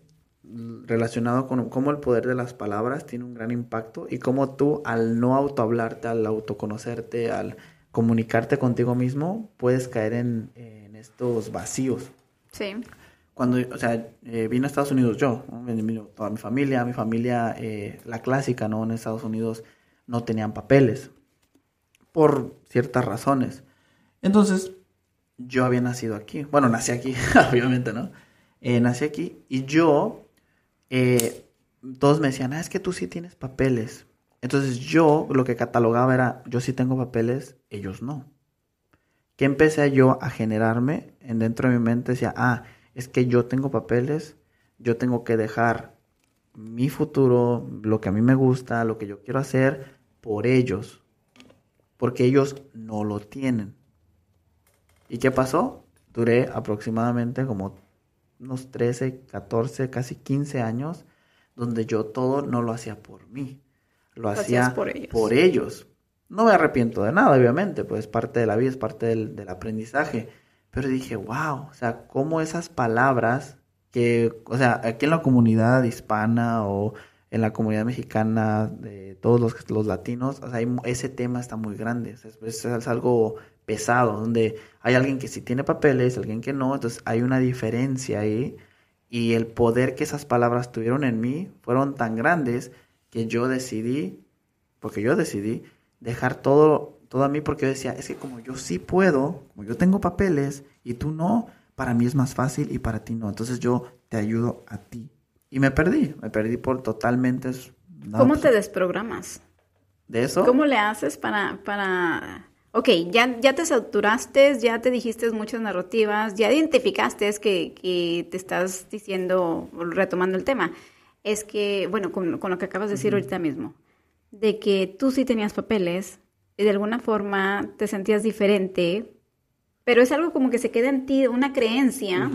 relacionado con cómo el poder de las palabras tiene un gran impacto y cómo tú al no autohablarte, al autoconocerte, al comunicarte contigo mismo, puedes caer en, estos vacíos. Sí. Cuando, o sea, eh, vine a Estados Unidos yo, toda mi familia, mi familia, eh, la clásica, ¿no? En Estados Unidos no tenían papeles por ciertas razones. Entonces, yo había nacido aquí. Bueno, nací aquí, obviamente, ¿no? Eh, nací aquí y yo, eh, todos me decían, ah, es que tú sí tienes papeles. Entonces yo lo que catalogaba era, yo sí tengo papeles, ellos no. Que empecé yo a generarme en dentro de mi mente, decía, ah, es que yo tengo papeles, yo tengo que dejar mi futuro, lo que a mí me gusta, lo que yo quiero hacer, por ellos porque ellos no lo tienen. ¿Y qué pasó? Duré aproximadamente como unos 13, 14, casi 15 años donde yo todo no lo hacía por mí, lo, hacía por ellos. No me arrepiento de nada, obviamente, pues es parte de la vida, es parte del, del aprendizaje. Pero dije, wow, o sea, cómo esas palabras que, o sea, aquí en la comunidad hispana o en la comunidad mexicana, de todos los, los latinos, o sea, ese tema está muy grande, es, es, algo pesado, donde hay alguien que sí tiene papeles, alguien que no, entonces hay una diferencia ahí y el poder que esas palabras tuvieron en mí fueron tan grandes que yo decidí, porque yo decidí dejar todo, todo a mí porque yo decía, es que como yo sí puedo, como yo tengo papeles y tú no, para mí es más fácil y para ti no, entonces yo te ayudo a ti. Y me perdí, me perdí por totalmente... ¿Cómo te desprogramas? ¿De eso? ¿Cómo le haces para... para... Ok, ya, ya te saturaste, ya te dijiste muchas narrativas, ya identificaste que, que te estás diciendo, retomando el tema, es que, bueno, con, lo que acabas de decir ahorita mismo, de que tú sí tenías papeles y de alguna forma te sentías diferente, pero es algo como que se queda en ti, una creencia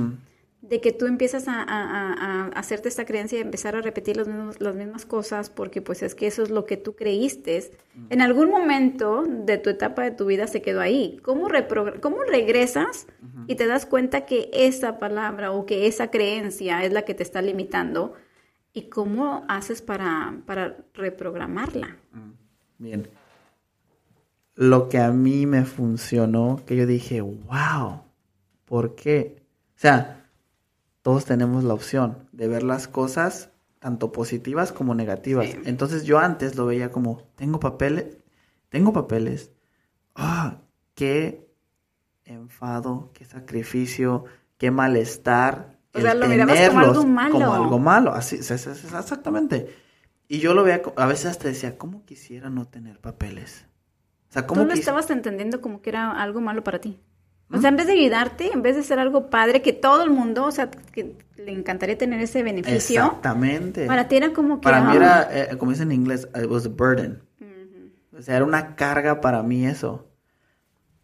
de que tú empiezas a, hacerte esta creencia y empezar a repetir las mismas cosas porque pues es que eso es lo que tú creíste. En algún momento de tu etapa de tu vida se quedó ahí. ¿Cómo, cómo regresas y te das cuenta que esa palabra o que esa creencia es la que te está limitando? ¿Y cómo haces para, para reprogramarla? Bien. Lo que a mí me funcionó, que yo dije, wow, ¿por qué? O sea, todos tenemos la opción de ver las cosas tanto positivas como negativas. Entonces yo antes lo veía como, tengo papeles, tengo papeles, ah, qué enfado, qué sacrificio, qué malestar. O sea, lo mirabas como algo malo. Como algo malo, así, exactamente. Y yo lo veía, a veces hasta decía, ¿cómo quisiera no tener papeles? O sea, ¿cómo Tú lo estabas entendiendo como que era algo malo para ti. O sea, en vez de ayudarte, en vez de ser algo padre, que todo el mundo, o sea, que le encantaría tener ese beneficio. Exactamente. Para ti era como que... Para mí era, eh, como dicen en inglés, it was a burden. O sea, era una carga para mí eso.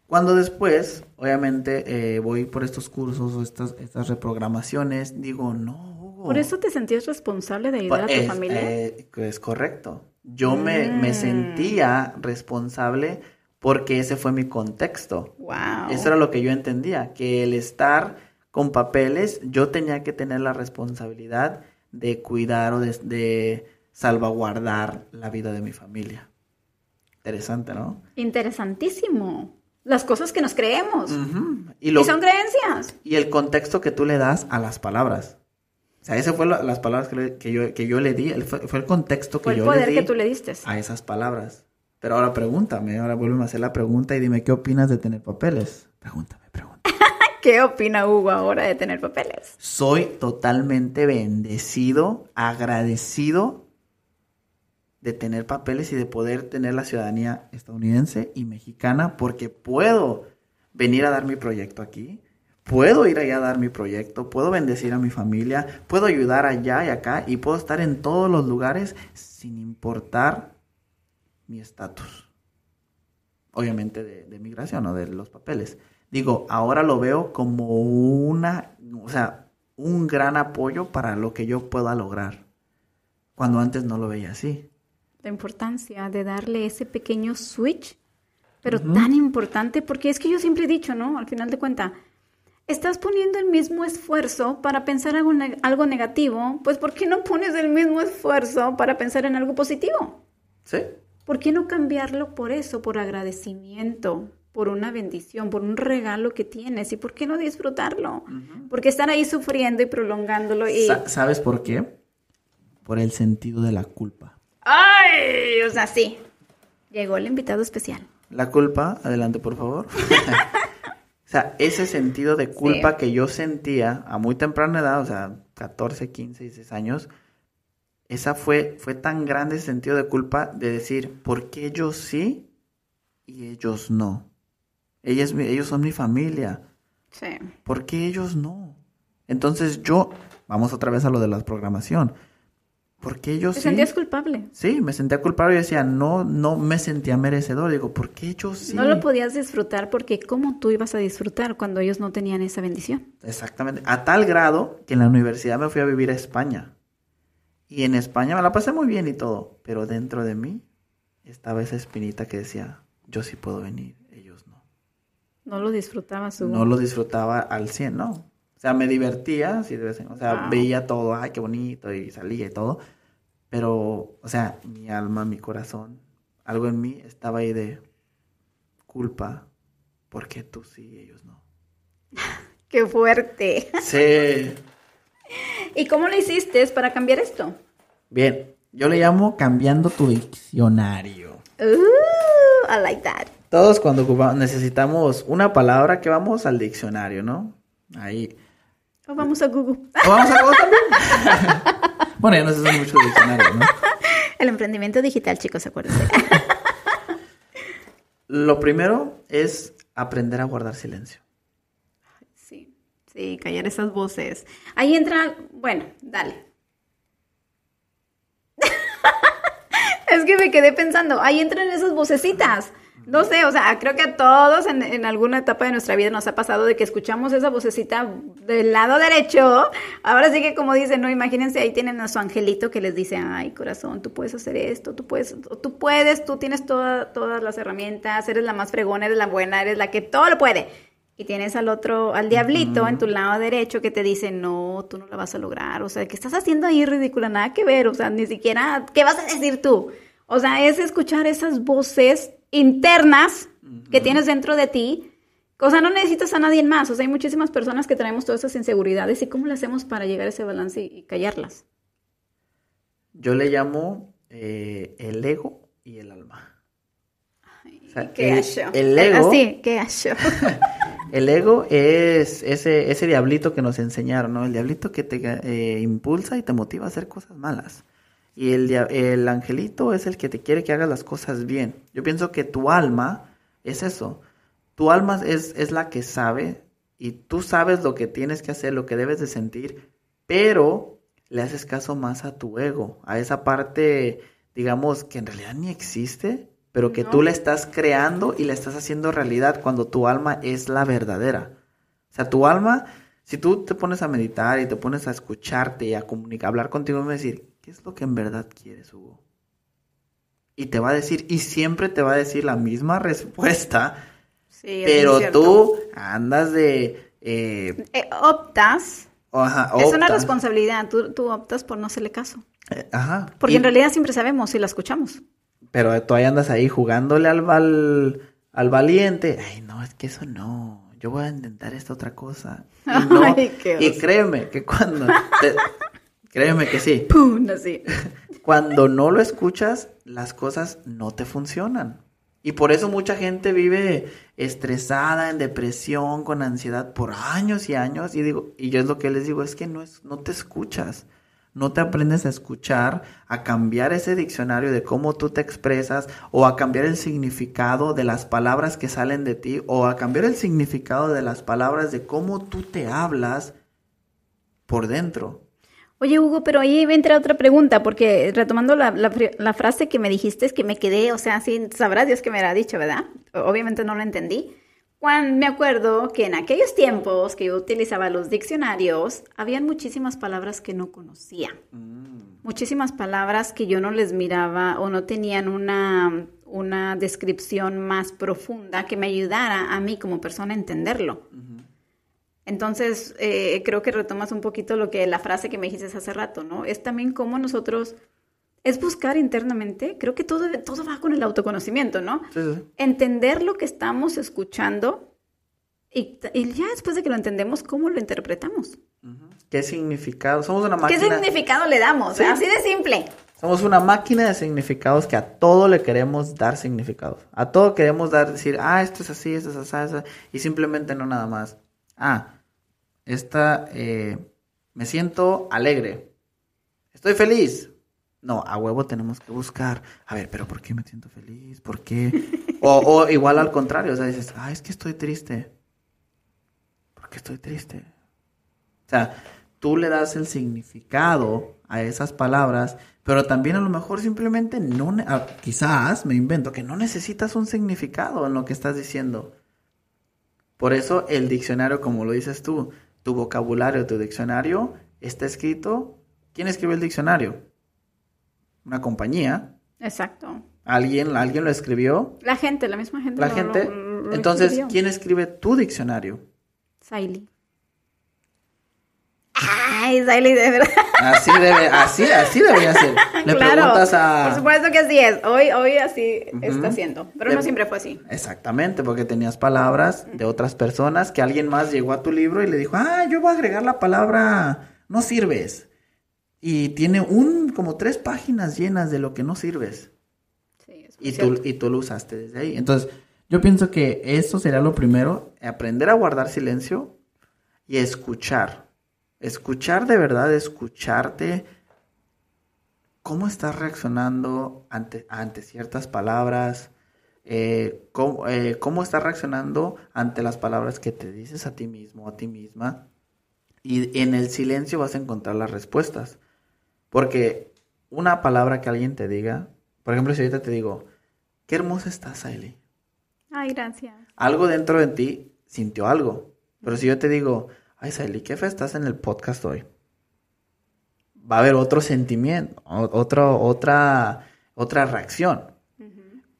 Cuando después, obviamente, eh, voy por estos cursos o estas, estas reprogramaciones, digo, no. ¿Por eso te sentías responsable de ayudar a tu familia? Eh, es correcto. Yo me, me mm. sentía responsable porque ese fue mi contexto. Wow. Eso era lo que yo entendía, que el estar con papeles, yo tenía que tener la responsabilidad de cuidar o de, salvaguardar la vida de mi familia. Interesante, ¿no? Interesantísimo. las cosas que nos creemos. Y, y, lo, son creencias. y el contexto que tú le das a las palabras. O sea, esas fueron las palabras que, le- que yo, que yo le di. el- Fue, fue el contexto que Fue el yo poder le di que tú le diste. a esas palabras. Pero ahora pregúntame, ahora vuelve a hacer la pregunta y dime qué opinas de tener papeles. Pregúntame, pregúntame. ¿Qué opina Hugo ahora de tener papeles? Soy totalmente bendecido, agradecido de tener papeles y de poder tener la ciudadanía estadounidense y mexicana porque puedo venir a dar mi proyecto aquí, puedo ir allá a dar mi proyecto, puedo bendecir a mi familia, puedo ayudar allá y acá y puedo estar en todos los lugares sin importar mi estatus. Obviamente de, de migración o de los papeles. Digo, ahora lo veo como una, o sea, un gran apoyo para lo que yo pueda lograr. Cuando antes no lo veía así. La importancia de darle ese pequeño switch, pero tan importante, porque es que yo siempre he dicho, ¿no? Al final de cuentas, estás poniendo el mismo esfuerzo para pensar algo, algo negativo, pues ¿por qué no pones el mismo esfuerzo para pensar en algo positivo? ¿Sí? ¿Por qué no cambiarlo por eso, por agradecimiento, por una bendición, por un regalo que tienes? ¿Y por qué no disfrutarlo? Porque estar ahí sufriendo y prolongándolo y... Sa- ¿Sabes por qué? Por el sentido de la culpa. ¡Ay! O sea, sí. Llegó el invitado especial. La culpa, adelante por favor. o sea, ese sentido de culpa Sí. que yo sentía a muy temprana edad, o sea, 14, 15, 16 años, esa fue, fue tan grande ese sentido de culpa de decir, ¿por qué ellos sí y ellos no? Ellos, ellos son mi familia, Sí. ¿por qué ellos no? Entonces yo, vamos otra vez a lo de la programación, ¿por qué ellos ¿Te sí? sentías culpable? Sí, me sentía culpable y decía, no, no me sentía merecedor. Digo, ¿por qué yo sí? No lo podías disfrutar porque ¿cómo tú ibas a disfrutar cuando ellos no tenían esa bendición? Exactamente. A tal grado que en la universidad me fui a vivir a España. Y en España me la pasé muy bien y todo. Pero dentro de mí estaba esa espinita que decía, yo sí puedo venir, ellos no. No lo disfrutabas, Hugo. No lo disfrutaba al 100, no. O sea, me divertía, sí, de vez en- o sea, Wow. veía todo, ay, qué bonito, y salía y todo. Pero, o sea, mi alma, mi corazón, algo en mí estaba ahí de culpa, porque tú sí ellos no. ¡Qué fuerte! Sí. ¿Y cómo lo hiciste para cambiar esto? Bien, yo le llamo cambiando tu diccionario. Uh, I like that. Todos cuando ocupa- necesitamos una palabra que vamos al diccionario, ¿no? Ahí. O vamos a Google. ¿O vamos a Google también? bueno, ya no se usa mucho el diccionario, ¿no? El emprendimiento digital, chicos, acuérdense. Lo primero es aprender a guardar silencio. Sí, callar esas voces. Ahí entra, bueno, dale. es que me quedé pensando, ahí entran esas vocecitas. No sé, o sea, creo que a todos en, alguna etapa de nuestra vida nos ha pasado de que escuchamos esa vocecita del lado derecho. Ahora sí que como dicen, no, imagínense, ahí tienen a su angelito que les dice, ay, corazón, tú puedes hacer esto, tú puedes, tú puedes, tú tienes toda- todas las herramientas, eres la más fregona, eres la buena, eres la que todo lo puede. Y tienes al otro, al diablito en tu lado derecho que te dice, no, tú no la vas a lograr. O sea, ¿qué estás haciendo ahí ridícula? Nada que ver. O sea, ni siquiera, ¿qué vas a decir tú? O sea, es escuchar esas voces internas que tienes dentro de ti. O sea, no necesitas a nadie más. O sea, hay muchísimas personas que traemos todas esas inseguridades. ¿Y cómo le hacemos para llegar a ese balance y, y callarlas? Yo le llamo eh, el ego y el alma. O sea, ¿Qué el, el ego, Así, qué el ego es ese, ese diablito que nos enseñaron, ¿no? El diablito que te eh, impulsa y te motiva a hacer cosas malas. Y el, el angelito es el que te quiere que hagas las cosas bien. Yo pienso que tu alma es eso. Tu alma es, es la que sabe y tú sabes lo que tienes que hacer, lo que debes de sentir, pero le haces caso más a tu ego, a esa parte, digamos, que en realidad ni existe, pero que No. tú la estás creando y la estás haciendo realidad cuando tu alma es la verdadera. O sea, tu alma, si tú te pones a meditar y te pones a escucharte y a comunicar, hablar contigo, a decir, ¿qué es lo que en verdad quieres, Hugo? Y te va a decir, y siempre te va a decir la misma respuesta, Sí, pero tú andas de... eh, Eh, optas. ajá, Es una responsabilidad. Tú, tú optas por no hacerle caso. Eh, Ajá. Porque Y- en realidad siempre sabemos si la escuchamos. Pero tú ahí andas ahí jugándole al, al, al valiente, ay, no, es que eso no, yo voy a intentar esta otra cosa. Y, no, Ay, qué y créeme que cuando, te- créeme que sí, ¡Pum! Así. cuando no lo escuchas, las cosas no te funcionan. Y por eso mucha gente vive estresada, en depresión, con ansiedad por años y años. Y digo, y yo es lo que les digo, es que no es, no te escuchas. No te aprendes a escuchar, a cambiar ese diccionario de cómo tú te expresas, o a cambiar el significado de las palabras que salen de ti, o a cambiar el significado de las palabras de cómo tú te hablas por dentro. Oye, Hugo, pero ahí entra otra pregunta, porque retomando la, frase que me dijiste, es que me quedé, o sea, sí, sabrá Dios que me la ha dicho, ¿verdad? Obviamente no lo entendí. Cuando me acuerdo que en aquellos tiempos que yo utilizaba los diccionarios, habían muchísimas palabras que no conocía. Muchísimas palabras que yo no les miraba o no tenían una, una descripción más profunda que me ayudara a mí como persona a entenderlo. Entonces, eh, creo que retomas un poquito lo que la frase que me dijiste hace rato, ¿no? Es también cómo nosotros, es buscar internamente, creo que todo, todo va con el autoconocimiento, ¿no? Sí, sí, sí. Entender lo que estamos escuchando y, y ya después de que lo entendemos, ¿cómo lo interpretamos? ¿Qué significado? Somos una ¿Qué máquina. significado le damos? Sí. Así de simple. Somos una máquina de significados que a todo le queremos dar significados. A todo queremos dar, decir, ah, esto es así, esto es así, así", y simplemente no nada más. Ah, esta, eh, me siento alegre. Estoy feliz. No, a huevo tenemos que buscar. A ver, pero ¿por qué me siento feliz? ¿Por qué? O, o igual al contrario, o sea, dices, ah, es que estoy triste. ¿Por qué estoy triste? O sea, tú le das el significado a esas palabras, pero también a lo mejor simplemente no, quizás me invento que no necesitas un significado en lo que estás diciendo. Por eso el diccionario, como lo dices tú, tu vocabulario, tu diccionario está escrito. ¿Quién escribe el diccionario? Una compañía. Exacto. Alguien, alguien lo escribió. La gente, la misma gente. La lo- gente. lo- lo Entonces, escribió. ¿quién escribe tu diccionario? Saili. Ay, Saili, de verdad. Así debe, así, así debería ser. Le claro, preguntas a. por supuesto que así es. Hoy, hoy así está siendo, pero no siempre fue así. Exactamente, porque tenías palabras de otras personas que alguien más llegó a tu libro y le dijo, ah, yo voy a agregar la palabra no sirves. Y tiene un, como tres páginas llenas de lo que no sirves. Sí, es Y tú, y tú lo usaste desde ahí. Entonces, yo pienso que eso sería lo primero, aprender a guardar silencio y escuchar. Escuchar de verdad, escucharte. ¿Cómo estás reaccionando ante, ante ciertas palabras? Eh, cómo, eh, ¿Cómo estás reaccionando ante las palabras que te dices a ti mismo, a ti misma? Y en el silencio vas a encontrar las respuestas. Porque una palabra que alguien te diga, por ejemplo, si ahorita te digo, qué hermosa estás, Ailey. Ay, gracias. Algo dentro de ti sintió algo. Pero si yo te digo, ay, Saily, qué fea estás en el podcast hoy. Va a haber otro sentimiento, otro, otra, otra reacción.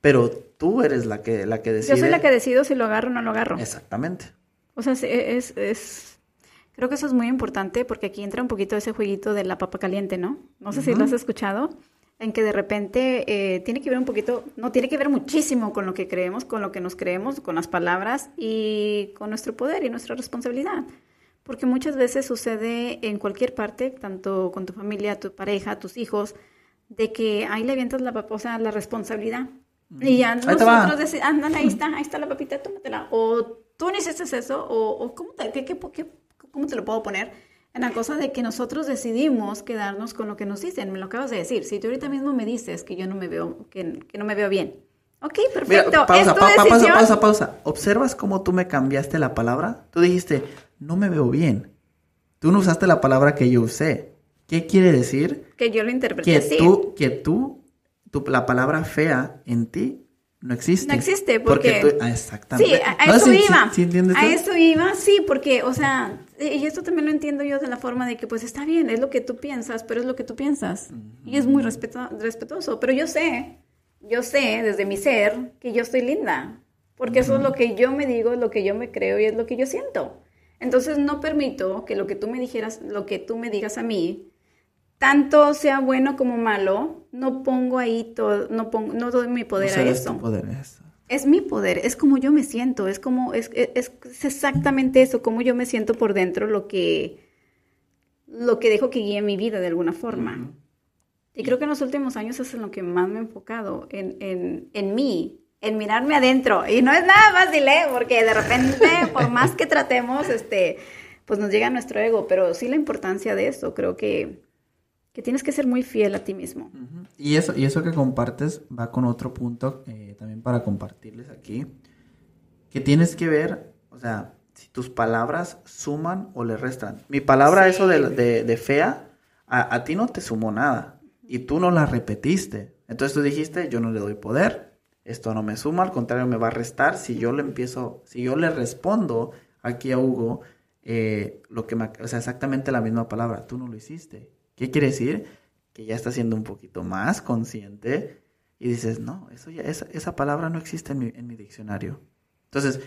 Pero tú eres la que, la que decide. Yo soy la que decido si lo agarro o no lo agarro. Exactamente. O sea, sí, es, es, creo que eso es muy importante porque aquí entra un poquito ese jueguito de la papa caliente, ¿no? No sé si lo has escuchado, en que de repente eh, tiene que ver un poquito, no, tiene que ver muchísimo con lo que creemos, con lo que nos creemos, con las palabras y con nuestro poder y nuestra responsabilidad. Porque muchas veces sucede en cualquier parte, tanto con tu familia, tu pareja, tus hijos, de que ahí le avientas la, papa- o sea, la responsabilidad. Y ya Ahí nosotros decimos, ándale, ahí está, ahí está la papita, tómatela. O tú no hiciste eso, o, o ¿cómo, te, qué- qué- qué- ¿cómo te lo puedo poner? En la cosa de que nosotros decidimos quedarnos con lo que nos dicen. Me lo acabas de decir. Si tú ahorita mismo me dices que yo no me veo, que, que no me veo bien. Ok, Mira, perfecto. pausa, es tu pa- pa- pausa, decisión. pausa, pausa. ¿Observas cómo tú me cambiaste la palabra? Tú dijiste, no me veo bien. Tú no usaste la palabra que yo usé. ¿Qué quiere decir? Que yo lo interpreté que así. tú, que tú, tu- la palabra fea en ti no existe. No existe, porque- tú- ah, exactamente. Sí, a, a No, eso sí, sí, iba. sí entiendes a eso iba, sí, porque, o sea, y esto también lo entiendo yo de la forma de que, pues está bien, es lo que tú piensas, pero es lo que tú piensas. Y es muy respeto- respetuoso. Pero yo sé, yo sé desde mi ser que yo estoy linda. Porque eso es lo que yo me digo, es lo que yo me creo y es lo que yo siento. Entonces no permito que lo que tú me dijeras, lo que tú me digas a mí, tanto sea bueno como malo, no pongo ahí todo, no pongo, no doy mi poder a eso. tu poder eso. es mi poder, es como yo me siento, es como, es, es, exactamente eso, como yo me siento por dentro, lo que, lo que dejo que guíe mi vida de alguna forma. Y creo que en los últimos años es en lo que más me he enfocado, en, en, en mí, en mirarme adentro. Y no es nada fácil, ¿eh? Porque de repente, por más que tratemos, este, pues nos llega nuestro ego, pero sí la importancia de eso, creo que que tienes que ser muy fiel a ti mismo. Y eso, y eso que compartes va con otro punto eh, también para compartirles aquí, que tienes que ver, o sea, si tus palabras suman o le restan. Mi palabra, eso de, de, fea, a, ti no te sumó nada y tú no la repetiste. Entonces tú dijiste, yo no le doy poder, esto no me suma, al contrario me va a restar si yo le empiezo, si yo le respondo aquí a Hugo, eh, lo que me, o sea, exactamente la misma palabra, tú no lo hiciste ¿Qué quiere decir? Que ya estás siendo un poquito más consciente y dices, no, eso ya, esa, esa palabra no existe en mi, en mi diccionario. Entonces,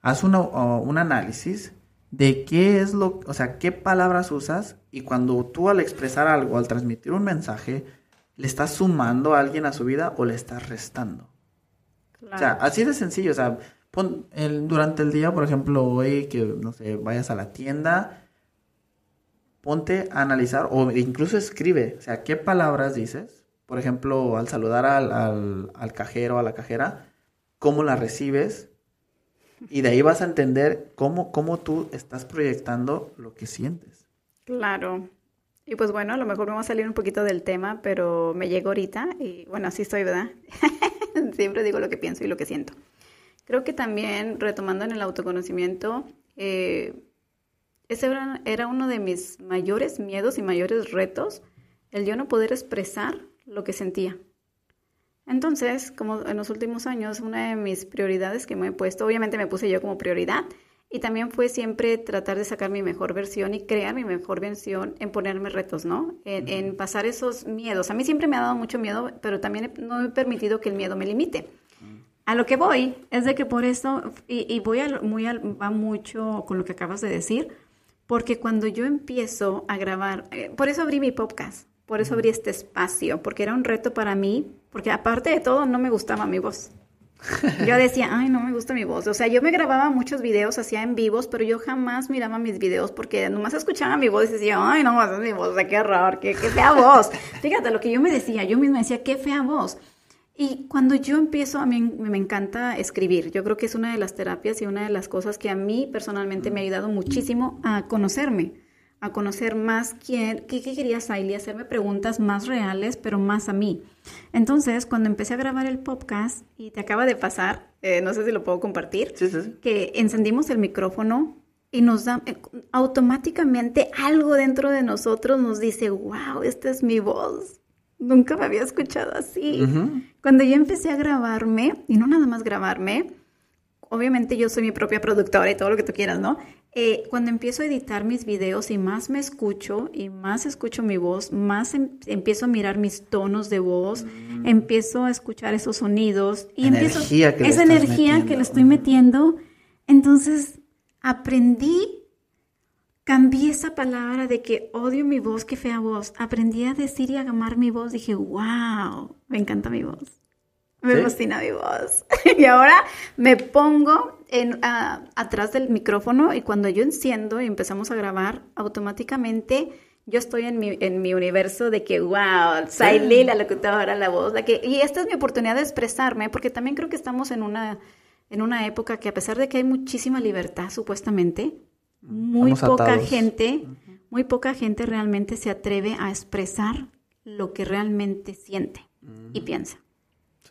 haz una, un análisis de qué es lo, o sea, qué palabras usas y cuando tú al expresar algo, al transmitir un mensaje, le estás sumando a alguien a su vida o le estás restando. O sea, así de sencillo, o sea, pon el, durante el día, por ejemplo, hoy que, no sé, vayas a la tienda ponte a analizar o incluso escribe, o sea, qué palabras dices. Por ejemplo, al saludar al, al, cajero, a la cajera, cómo la recibes. Y de ahí vas a entender cómo, cómo tú estás proyectando lo que sientes. Claro. Y pues bueno, a lo mejor vamos a salir un poquito del tema, pero me llegó ahorita y bueno, así estoy, ¿verdad? Siempre digo lo que pienso y lo que siento. Creo que también, retomando en el autoconocimiento, eh, ese era, uno de mis mayores miedos y mayores retos, el yo no poder expresar lo que sentía. Entonces, como en los últimos años, una de mis prioridades que me he puesto, obviamente me puse yo como prioridad, y también fue siempre tratar de sacar mi mejor versión y crear mi mejor versión en ponerme retos, ¿no? En, pasar esos miedos. A mí siempre me ha dado mucho miedo, pero también no he permitido que el miedo me limite. A lo que voy es de que por eso, y, voy a, muy va mucho con lo que acabas de decir, porque cuando yo empiezo a grabar, eh, por eso abrí mi podcast, por eso abrí este espacio, porque era un reto para mí, porque aparte de todo no me gustaba mi voz. Yo decía, ay, no me gusta mi voz. O sea, yo me grababa muchos videos, hacía en vivos, pero yo jamás miraba mis videos porque nomás escuchaba mi voz y decía, ay, no, es mi voz, qué horror, qué, qué fea voz. Fíjate lo que yo me decía, yo misma decía, qué fea voz. Y cuando yo empiezo, a mí me encanta escribir. Yo creo que es una de las terapias y una de las cosas que a mí personalmente me ha ayudado muchísimo a conocerme, a conocer más quién, qué, quería Saily, hacerme preguntas más reales, pero más a mí. Entonces, cuando empecé a grabar el podcast, y te acaba de pasar, eh, no sé si lo puedo compartir, que encendimos el micrófono y nos da eh, automáticamente algo dentro de nosotros nos dice, wow, esta es mi voz Nunca me había escuchado así. Cuando yo empecé a grabarme, y no nada más grabarme, obviamente yo soy mi propia productora y todo lo que tú quieras, ¿no? Eh, cuando empiezo a editar mis videos y más me escucho y más escucho mi voz, más em, empiezo a mirar mis tonos de voz, mm. empiezo a escuchar esos sonidos y empiezo esa energía que le estoy metiendo. Entonces aprendí cambié esa palabra de que odio mi voz, qué fea voz. Aprendí a decir y a amar mi voz. Dije, wow, me encanta mi voz. Me fascina mi voz. y ahora me pongo en, atrás del micrófono y cuando yo enciendo y empezamos a grabar, automáticamente yo estoy en mi, en mi universo de que, wow, Saily, la locutora, la voz, la que... Y esta es mi oportunidad de expresarme porque también creo que estamos en una, en una época que a pesar de que hay muchísima libertad, supuestamente, muy poca gente, muy poca gente realmente se atreve a expresar lo que realmente siente y piensa.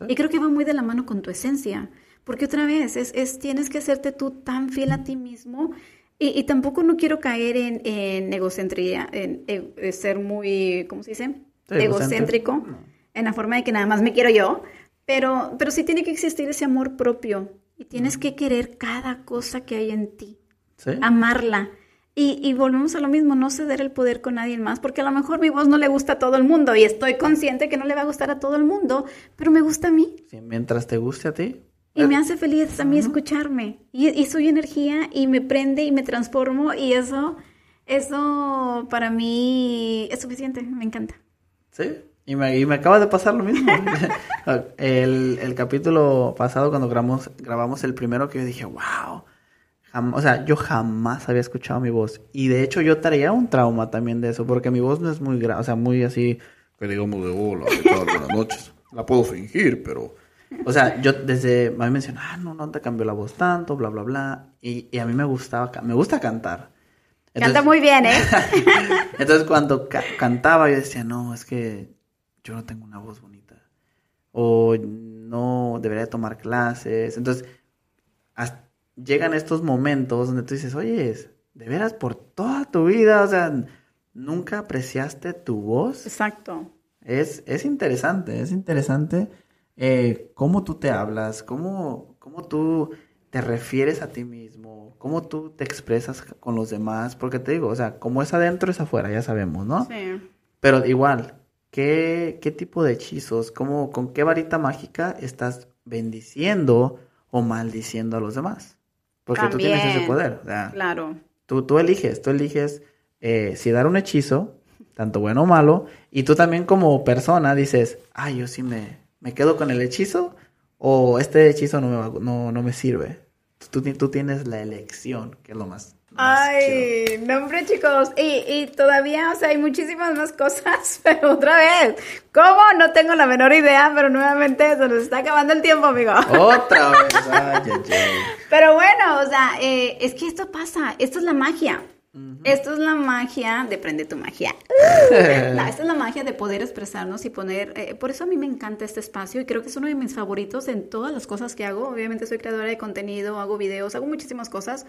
Y creo que va muy de la mano con tu esencia, porque otra vez es, tienes que hacerte tú tan fiel a ti mismo y, tampoco no quiero caer en, en egocentría, en, e, ser muy, ¿cómo se dice? Egocéntrico, en la forma de que nada más me quiero yo, pero, pero sí tiene que existir ese amor propio y tienes que querer cada cosa que hay en ti amarla. Y, volvemos a lo mismo, no ceder el poder con nadie más, porque a lo mejor mi voz no le gusta a todo el mundo y estoy consciente que no le va a gustar a todo el mundo, pero me gusta a mí. mientras te guste a ti. Y me hace feliz a mí escucharme. Y, soy energía y me prende y me transformo y eso, eso para mí es suficiente, me encanta. Sí, Y me, y me acaba de pasar lo mismo. el, el capítulo pasado, cuando grabamos, grabamos el primero, que yo dije, wow. O sea, yo jamás había escuchado mi voz. Y de hecho, yo traía un trauma también de eso, porque mi voz no es muy, gra- o sea, muy así, que digamos de hola, ¿qué tal? Buenas noches. La puedo fingir, pero. O sea, yo desde. A mí me decían, ah, no, no te cambió la voz tanto, bla, bla, bla. Y, y a mí me gustaba, me gusta cantar. Canta muy bien, ¿eh? Entonces cuando ca- cantaba yo decía, no, es que yo no tengo una voz bonita. O no debería tomar clases. Entonces has- llegan estos momentos donde tú dices, oye, de veras por toda tu vida, o sea, nunca apreciaste tu voz. Exacto. Es, es interesante, es interesante eh, cómo tú te hablas, cómo, cómo tú te refieres a ti mismo, cómo tú te expresas con los demás, porque te digo, o sea, como es adentro es afuera, ya sabemos, ¿no? Sí. Pero igual, ¿qué, qué tipo de hechizos, cómo, con qué varita mágica estás bendiciendo o maldiciendo a los demás? Porque tú tienes ese poder, o sea, Claro. Tú, tú eliges, tú eliges eh, si dar un hechizo, tanto bueno o malo, y tú también como persona dices, ay, yo sí me, me quedo con el hechizo, o este hechizo no me, va- no, no me sirve. Tú, tú tienes la elección, que es lo más... Ay, no, hombre, chicos. Y, y todavía, o sea, hay muchísimas más cosas, pero otra vez, ¿cómo? No tengo la menor idea, pero nuevamente se nos está acabando el tiempo, amigo. Otra vez, ay, ay, ay. Pero bueno, o sea, eh, es que esto pasa, esto es la magia. Esto es la magia de prende tu magia. No, esta es la magia de poder expresarnos y poner, eh, por eso a mí me encanta este espacio y creo que es uno de mis favoritos en todas las cosas que hago. Obviamente soy creadora de contenido, hago videos, hago muchísimas cosas,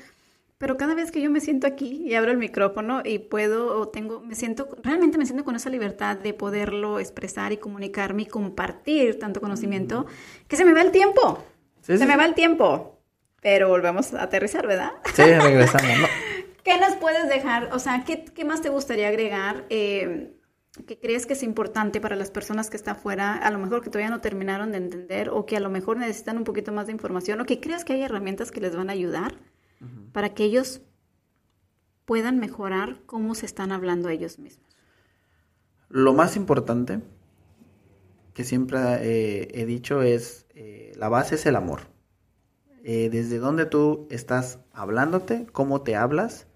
pero cada vez que yo me siento aquí y abro el micrófono y puedo o tengo, me siento, realmente me siento con esa libertad de poderlo expresar y comunicarme y compartir tanto conocimiento que se me va el tiempo. Sí, se sí, me va el tiempo. Pero volvemos a aterrizar, ¿verdad? Sí, regresamos. ¿no? ¿Qué nos puedes dejar? O sea, ¿qué, qué más te gustaría agregar? Eh, que crees que es importante para las personas que están afuera, a lo mejor que todavía no terminaron de entender o que a lo mejor necesitan un poquito más de información o que creas que hay herramientas que les van a ayudar para que ellos puedan mejorar cómo se están hablando ellos mismos. Lo más importante que siempre eh, he dicho es, eh, la base es el amor. Eh, desde donde tú estás hablándote, cómo te hablas,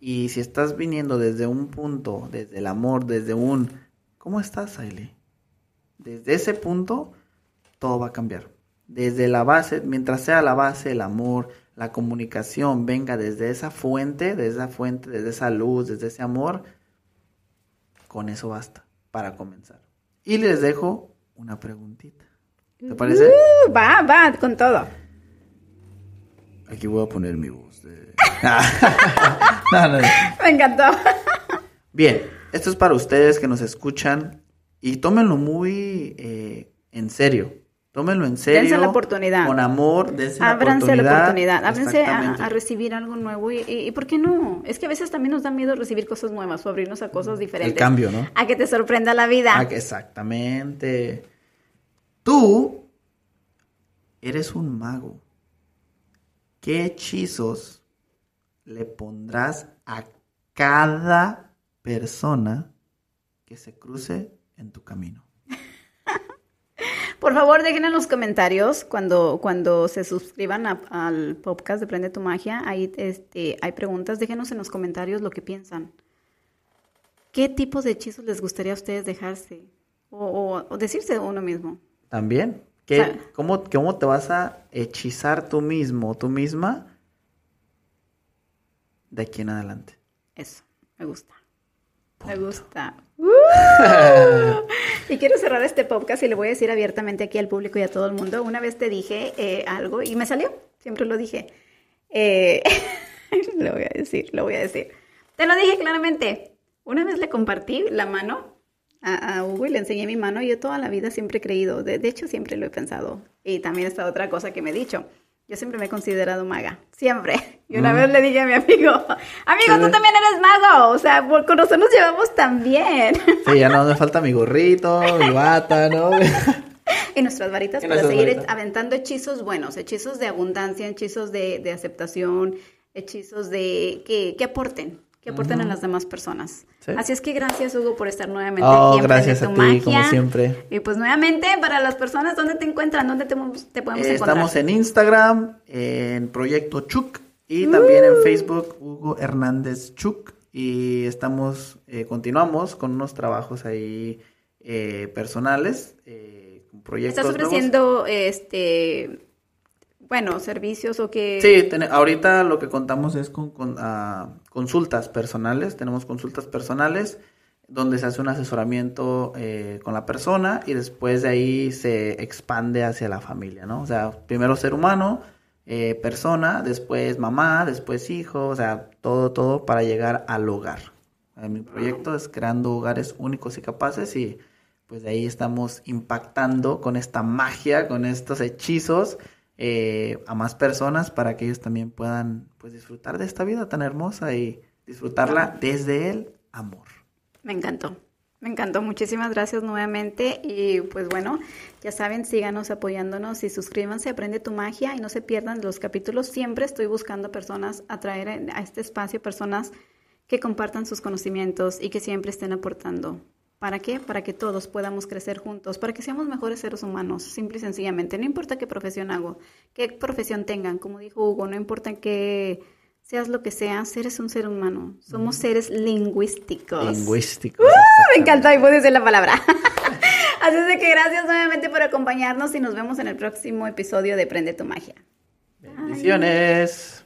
y si estás viniendo desde un punto, desde el amor, desde un, ¿cómo estás, Ailey? Desde ese punto, todo va a cambiar. Desde la base, mientras sea la base, el amor, la comunicación venga desde esa fuente, desde esa fuente, desde esa luz, desde ese amor, con eso basta para comenzar. Y les dejo una preguntita. ¿Te parece? Uh, va, va, con todo. Aquí voy a poner mi voz. de- no, no, no. Me encantó. Bien, esto es para ustedes que nos escuchan y tómenlo muy eh, en serio. Tómenlo en serio. Dense la oportunidad. Con amor, dense la Ábranse oportunidad. la oportunidad, ábranse a, recibir algo nuevo y, y- y ¿por qué no? Es que a veces también nos da miedo recibir cosas nuevas o abrirnos a cosas diferentes. cambio, ¿no? A que te sorprenda la vida. Que exactamente. Tú eres un mago. ¿Qué hechizos le pondrás a cada persona que se cruce en tu camino? Por favor, dejen en los comentarios cuando, cuando se suscriban a- al podcast de Prende tu Magia. Ahí este, hay preguntas. Déjenos en los comentarios lo que piensan. ¿Qué tipo de hechizos les gustaría a ustedes dejarse? O, o- o decirse uno mismo. También. ¿Qué, O sea- cómo, ¿Cómo te vas a hechizar tú mismo, tú misma, de aquí en adelante? Eso, me gusta. Me gusta. ¡Uh! y quiero cerrar este podcast y le voy a decir abiertamente aquí al público y a todo el mundo. Una vez te dije eh, algo y me salió, siempre lo dije. Eh, lo voy a decir, lo voy a decir. Te lo dije claramente. Una vez le compartí la mano a, Hugo y le enseñé mi mano y yo toda la vida siempre he creído, de, hecho siempre lo he pensado. Y también esta otra cosa que me he dicho. Yo siempre me he considerado maga, siempre. Y una vez le dije a mi amigo, amigo, tú Sí. también eres mago, o sea, por- con nosotros nos llevamos tan bien. Sí, ya no me falta mi gorrito, mi bata, ¿no? y nuestras varitas Y para nuestras seguir varitas. aventando hechizos buenos, hechizos de abundancia, hechizos de, de aceptación, hechizos de que, que aporten, que aporten a las demás personas. Sí. Así es que gracias, Hugo, por estar nuevamente Oh, aquí en gracias a ti, como siempre. Y pues nuevamente, para las personas, ¿dónde te encuentran? ¿Dónde te, te podemos Eh, encontrar? estamos en Instagram, en Proyecto Chuk y también en Facebook, Hugo Hernández Chuk. Y estamos, eh, continuamos con unos trabajos ahí eh, personales, eh, proyectos ¿Estás nuevos. ofreciendo, este, bueno, servicios o que... Sí, ten- ahorita lo que contamos es con, con, ah, consultas personales. Tenemos consultas personales donde se hace un asesoramiento eh, con la persona y después de ahí se expande hacia la familia, ¿no? O sea, primero ser humano, eh, persona, después mamá, después hijo, o sea, todo, todo para llegar al hogar. Eh, mi proyecto es creando hogares únicos y capaces y pues de ahí estamos impactando con esta magia, con estos hechizos eh, a más personas para que ellos también puedan pues disfrutar de esta vida tan hermosa y disfrutarla desde el amor. Me encantó. Me encantó. Muchísimas gracias nuevamente. Y pues bueno, ya saben, síganos apoyándonos y suscríbanse, aprende tu magia y no se pierdan los capítulos. Siempre estoy buscando personas, atraer a este espacio personas que compartan sus conocimientos y que siempre estén aportando. ¿Para qué? Para que todos podamos crecer juntos, para que seamos mejores seres humanos, simple y sencillamente. No importa qué profesión hago, qué profesión tengan, como dijo Hugo, no importa que seas lo que seas, eres un ser humano. Somos seres lingüísticos. Lingüístico. Me encantó y puedo decir la palabra. Así es de que gracias nuevamente por acompañarnos y nos vemos en el próximo episodio de Prende tu Magia. Bendiciones.